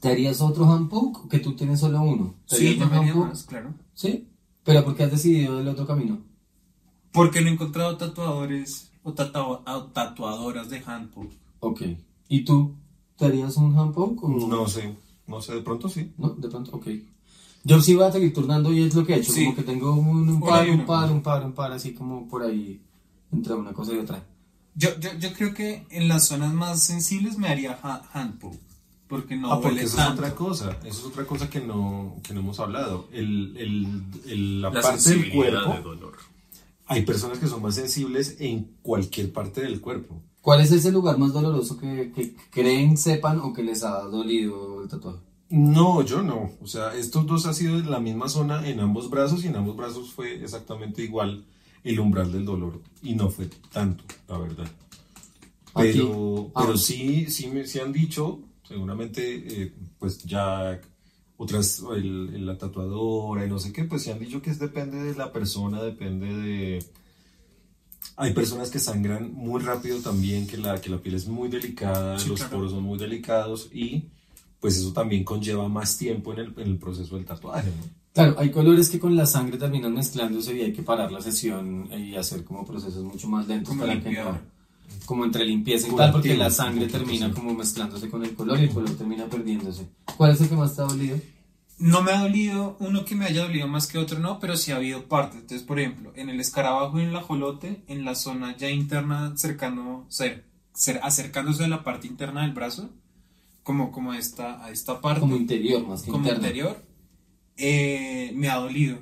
¿Te harías otro handpoke o que tú tienes solo uno? ¿Te Sí, harías yo me haría más, claro. ¿Sí? ¿Pero por qué has decidido el otro camino? Porque no he encontrado tatuadores o, tatua- o tatuadoras de handpoke. Ok. ¿Y tú? ¿Te harías un handpoke o No sé, no sé, de pronto sí. No, de pronto, ok. Yo sí voy a seguir turnando y es lo que he hecho, Sí. como que tengo un, par, un par, un par, un par, así como por ahí, entre una cosa y otra. Yo, yo, yo creo que en las zonas más sensibles me haría ha- handpoke. Porque no ah, porque eso es tanto. otra cosa, eso es otra cosa que no, que no hemos hablado. El, el, el- la, La parte del cuerpo, de dolor. hay personas que son más sensibles en cualquier parte del cuerpo. ¿Cuál es ese lugar más doloroso que, que creen, sepan o que les ha dolido el tatuaje? No, yo no. O sea, estos dos ha sido en la misma zona en ambos brazos y en ambos brazos fue exactamente igual el umbral del dolor y no fue tanto, la verdad. Pero, Ah. pero sí, sí me sí han dicho, seguramente, eh, pues ya otras, el, el- la tatuadora y no sé qué, pues sí han dicho que es depende de la persona, depende de... Hay personas que sangran muy rápido también, que la, que la piel es muy delicada, Sí, los claro. poros son muy delicados y pues eso también conlleva más tiempo en el, en el proceso del tatuaje, ¿no? Claro, hay colores que con la sangre terminan mezclándose y hay que parar la sesión y hacer como procesos mucho más lentos Como para que no, como entre limpieza y Curativo, tal, porque la sangre termina como mezclándose con el color y el color termina perdiéndose. ¿Cuál es el que más te ha dolido? No me ha dolido uno que me haya dolido más que otro, no, pero sí ha habido partes. Entonces, por ejemplo, en el escarabajo y en el ajolote, en la zona ya interna, cercano, cer- cer- acercándose a la parte interna del brazo, como, como a esta, a esta parte, Como interior más que como interno. interior, eh, me ha dolido.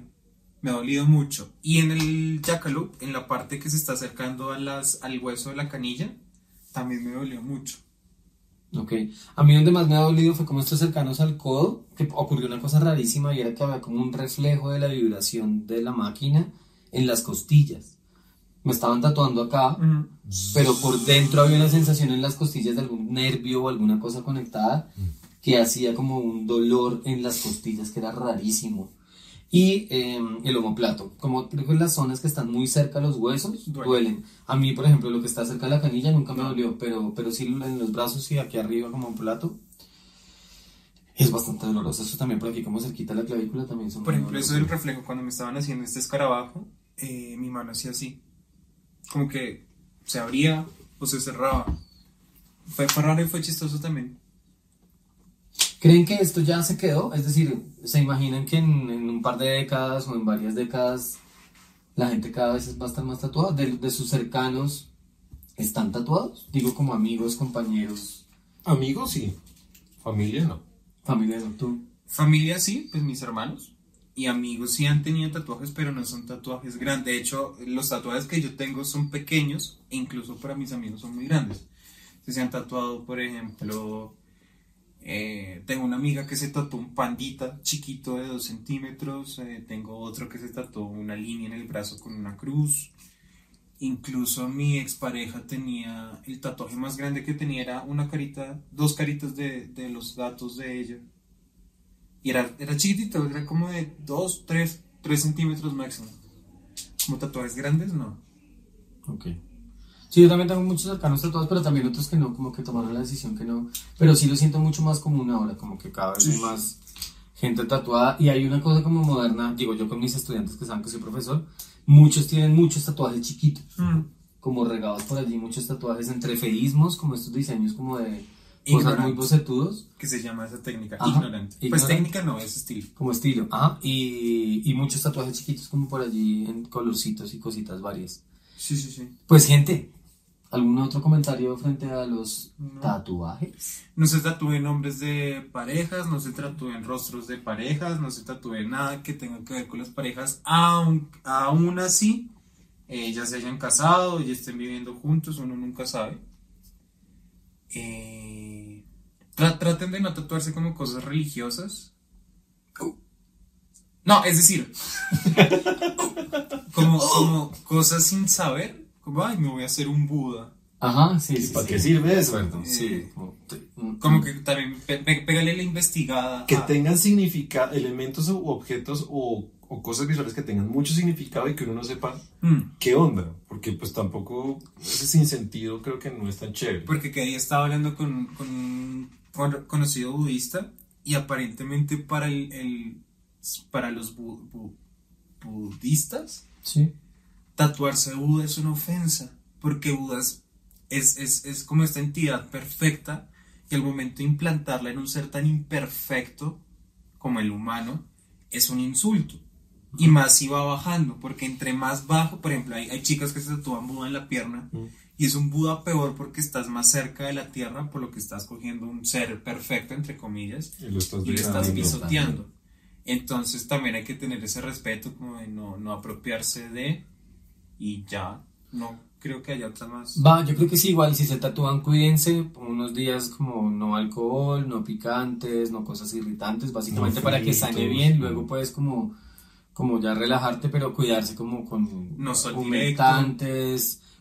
Me ha dolido mucho. Y en el jackalope, en la parte que se está acercando a las, al hueso de la canilla, también me dolió mucho. Ok. A mí donde más me ha dolido fue como estos cercanos al codo, que ocurrió una cosa rarísima y era que había como un reflejo de la vibración de la máquina en las costillas. Me estaban tatuando acá, pero por dentro había una sensación en las costillas de algún nervio o alguna cosa conectada que hacía como un dolor en las costillas que era rarísimo. Y eh, el omoplato, como creo que las zonas que están muy cerca a los huesos Duele. duelen. A mí, por ejemplo, lo que está cerca de la canilla nunca me dolió, pero, pero sí en los brazos y aquí arriba como un plato. Es bastante doloroso. Eso también por aquí como cerquita la clavícula también son Por ejemplo, eso del reflejo, cuando me estaban haciendo este escarabajo, eh, mi mano hacía así. Como que se abría o se cerraba. Fue raro y fue chistoso también. ¿Creen que esto ya se quedó? Es decir, ¿se imaginan que en, en un par de décadas o en varias décadas la gente cada vez va a estar más tatuada? ¿De, de sus cercanos están tatuados? Digo como amigos, compañeros, Amigos sí, familia no. familia, ¿no? ¿Tú? Familia sí, pues mis hermanos. Y amigos sí han tenido tatuajes, pero no son tatuajes grandes. De hecho, los tatuajes que yo tengo son pequeños e incluso para mis amigos son muy grandes. Se han tatuado, por ejemplo, eh, tengo una amiga que se tatuó un pandita chiquito de 2 centímetros. eh, tengo otro que se tatuó una línea en el brazo con una cruz. Incluso mi expareja tenía el tatuaje más grande que tenía era una carita, dos caritas de, los gatos de ella. Y era, era chiquitito, era como de 2, 3, 3 centímetros máximo. Como tatuajes grandes, no. Ok. Sí, yo también tengo muchos cercanos tatuados, pero también otros que no, como que tomaron la decisión que no. Pero sí lo siento mucho más común ahora, como que cada vez hay más gente tatuada. Y hay una cosa como moderna, digo yo con mis estudiantes que saben que soy profesor, muchos tienen muchos tatuajes chiquitos. como regados por allí, muchos tatuajes entre feísmos, como estos diseños como de cosas muy Ignorant. bocetudos, Que se llama esa técnica, Ajá, ignorante. Pues ignorante. técnica no, es estilo. como estilo, ajá, y, y muchos tatuajes chiquitos como por allí en colorcitos y cositas varias. Sí, sí, sí. Pues gente, ¿algún otro comentario frente a los No. tatuajes? No se tatúen nombres de parejas, no se tatúen rostros de parejas, no se tatúen nada que tenga que ver con las parejas, aun, aún así, eh, ya se hayan casado, ya estén viviendo juntos, uno nunca sabe. Eh, tra- traten de no tatuarse como cosas religiosas. No, es decir, como, como cosas sin saber, ay, me voy a hacer un Buda. Ajá, sí, ¿Y sí. para sí. qué sirve eso? Sí, como, Como que también pe- pe- pégale la investigada. Que a- tengan significado, elementos u objetos o, o cosas visuales que tengan mucho significado y que uno no sepa Mm. qué onda. Porque pues tampoco ese sinsentido creo que no es tan chévere. Porque que ahí estaba hablando con, con un con- conocido budista y aparentemente para el, el- para los bu- bu- budistas Sí. Tatuarse Buda es una ofensa porque Buda es, es, es, es como esta entidad perfecta que al momento de implantarla en un ser tan imperfecto como el humano es un insulto. Y más si va bajando, porque entre más bajo, por ejemplo, hay, hay chicas que se tatúan Buda en la pierna Mm. y es un Buda peor porque estás más cerca de la tierra, por lo que estás cogiendo un ser perfecto, entre comillas, Y lo estás y le estás pisoteando. Entonces también hay que tener ese respeto, como de no, no apropiarse de, y ya, no creo que haya otra más. Va, yo creo que sí, igual si se tatúan, cuídense, unos días como no alcohol, no picantes, no cosas irritantes, básicamente No para que sane bien, luego puedes como, como ya relajarte, pero cuidarse como con No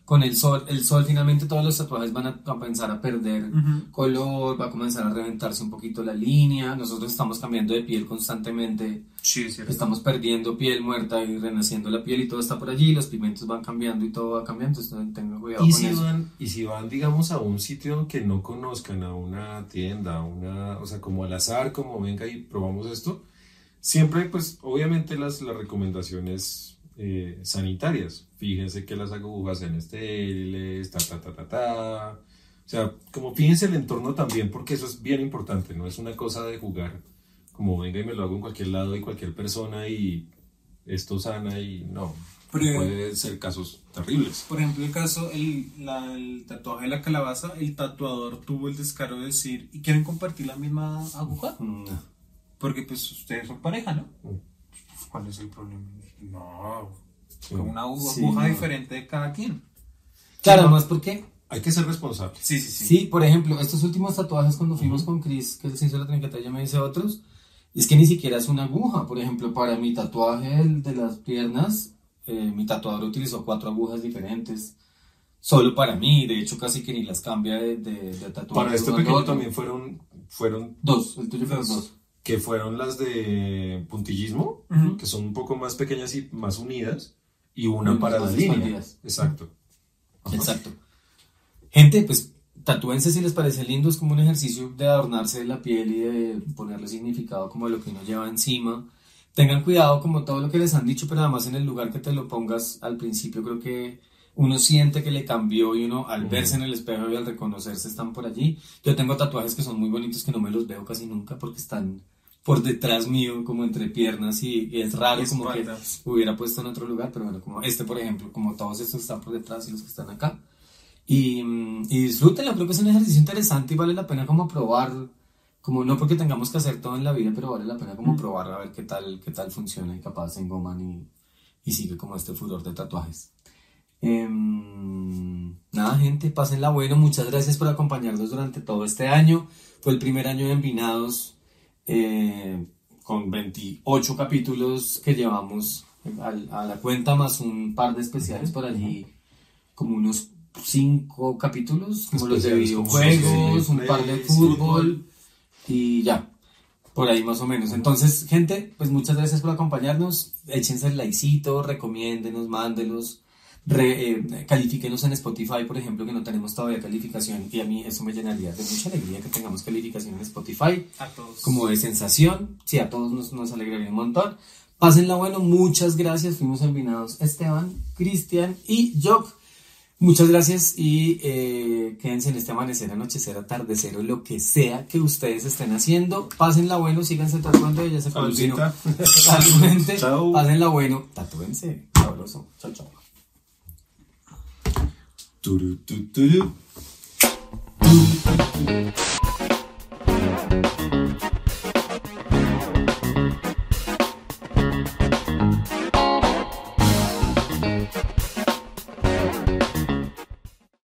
con el sol, el sol finalmente todos los tatuajes van a, comenzar a perder Ujú. color, va a comenzar a reventarse un poquito la línea, nosotros estamos cambiando de piel constantemente, Sí, estamos perdiendo piel muerta y renaciendo la piel y todo está por allí, los pigmentos van cambiando y todo va cambiando, entonces tengan cuidado Y con si, eso. van, y si van, digamos, a un sitio que no conozcan, a una tienda, a una, o sea, como al azar, como venga y probamos esto, siempre, pues, obviamente las, las recomendaciones eh, sanitarias. Fíjense que las agujas sean estériles, ta, ta, ta, ta, ta. O sea, como fíjense el entorno también, porque eso es bien importante, no es una cosa de jugar, como venga y me lo hago en cualquier lado y cualquier persona y esto sana y no. Pero- puede ser casos terribles. Por ejemplo, el caso, el, la- el tatuaje de la calabaza, el tatuador tuvo el descaro de decir, ¿y quieren compartir la misma aguja? Porque pues ustedes son pareja, ¿no? Mm. ¿Cuál es el problema? No, Sí. con una aguja, Sí, diferente de cada quien. Claro, además porque, Hay que ser responsable. Sí, sí, sí. sí, por ejemplo, estos últimos tatuajes cuando fuimos con Chris, que se hizo la trinqueta, yo me hice otros, es que ni siquiera es una aguja. Por ejemplo, para mi tatuaje el de las piernas, eh, mi tatuador utilizó cuatro agujas diferentes. Solo para mí, de hecho casi que ni las cambia de, de, de tatuaje. Para este pequeño otro. también fueron, fueron, Dos, el tuyo fueron Dos. Que fueron las de puntillismo, que son un poco más pequeñas y más unidas, y una para la más línea. expandidas. Exacto. Ajá. Exacto. Gente, pues tatúense si les parece lindo, es como un ejercicio de adornarse la piel y de ponerle significado como lo que uno lleva encima. Tengan cuidado como todo lo que les han dicho, pero además en el lugar que te lo pongas al principio creo que uno siente que le cambió y uno al verse en el espejo y al reconocerse están por allí. Yo tengo tatuajes que son muy bonitos que no me los veo casi nunca porque están por detrás mío como entre piernas y, y es raro Y como que hubiera puesto en otro lugar, pero bueno, como este por ejemplo, como todos estos están por detrás y los que están acá. Y, mm, y disfrútenlo, creo que es un ejercicio interesante y vale la pena como probar, como no porque tengamos que hacer todo en la vida, pero vale la pena como probar a ver qué tal, qué tal funciona y capaz se engoman y, y sigue como este furor de tatuajes. Em, nada, gente, pásenla bueno. Muchas gracias por acompañarnos durante todo este año. Fue el primer año de Envinados eh, con 28 capítulos que llevamos a la cuenta, más un par de especiales por allí, como unos 5 capítulos, como los de videojuegos, de un par de fútbol y ya. Por ahí más o menos. Entonces, gente, pues muchas gracias por acompañarnos. Échense el likecito, recomiéndenos, mándelos. Re- eh, califíquenos en Spotify, por ejemplo, que no tenemos todavía calificación y a mí eso me llenaría de mucha alegría que tengamos calificación en Spotify, A todos. como de sensación, sí, a todos nos, nos alegraría un montón. Pásenla bueno, muchas gracias, fuimos envinados Esteban, Cristian y Jock. Muchas gracias y eh, quédense en este amanecer, anochecer, atardecer o lo que sea que ustedes estén haciendo. Pásenla bueno, síganse tatuando, ya se fue pásenla bueno, tatúense. Sabroso. Chao, chao. Do do do do do.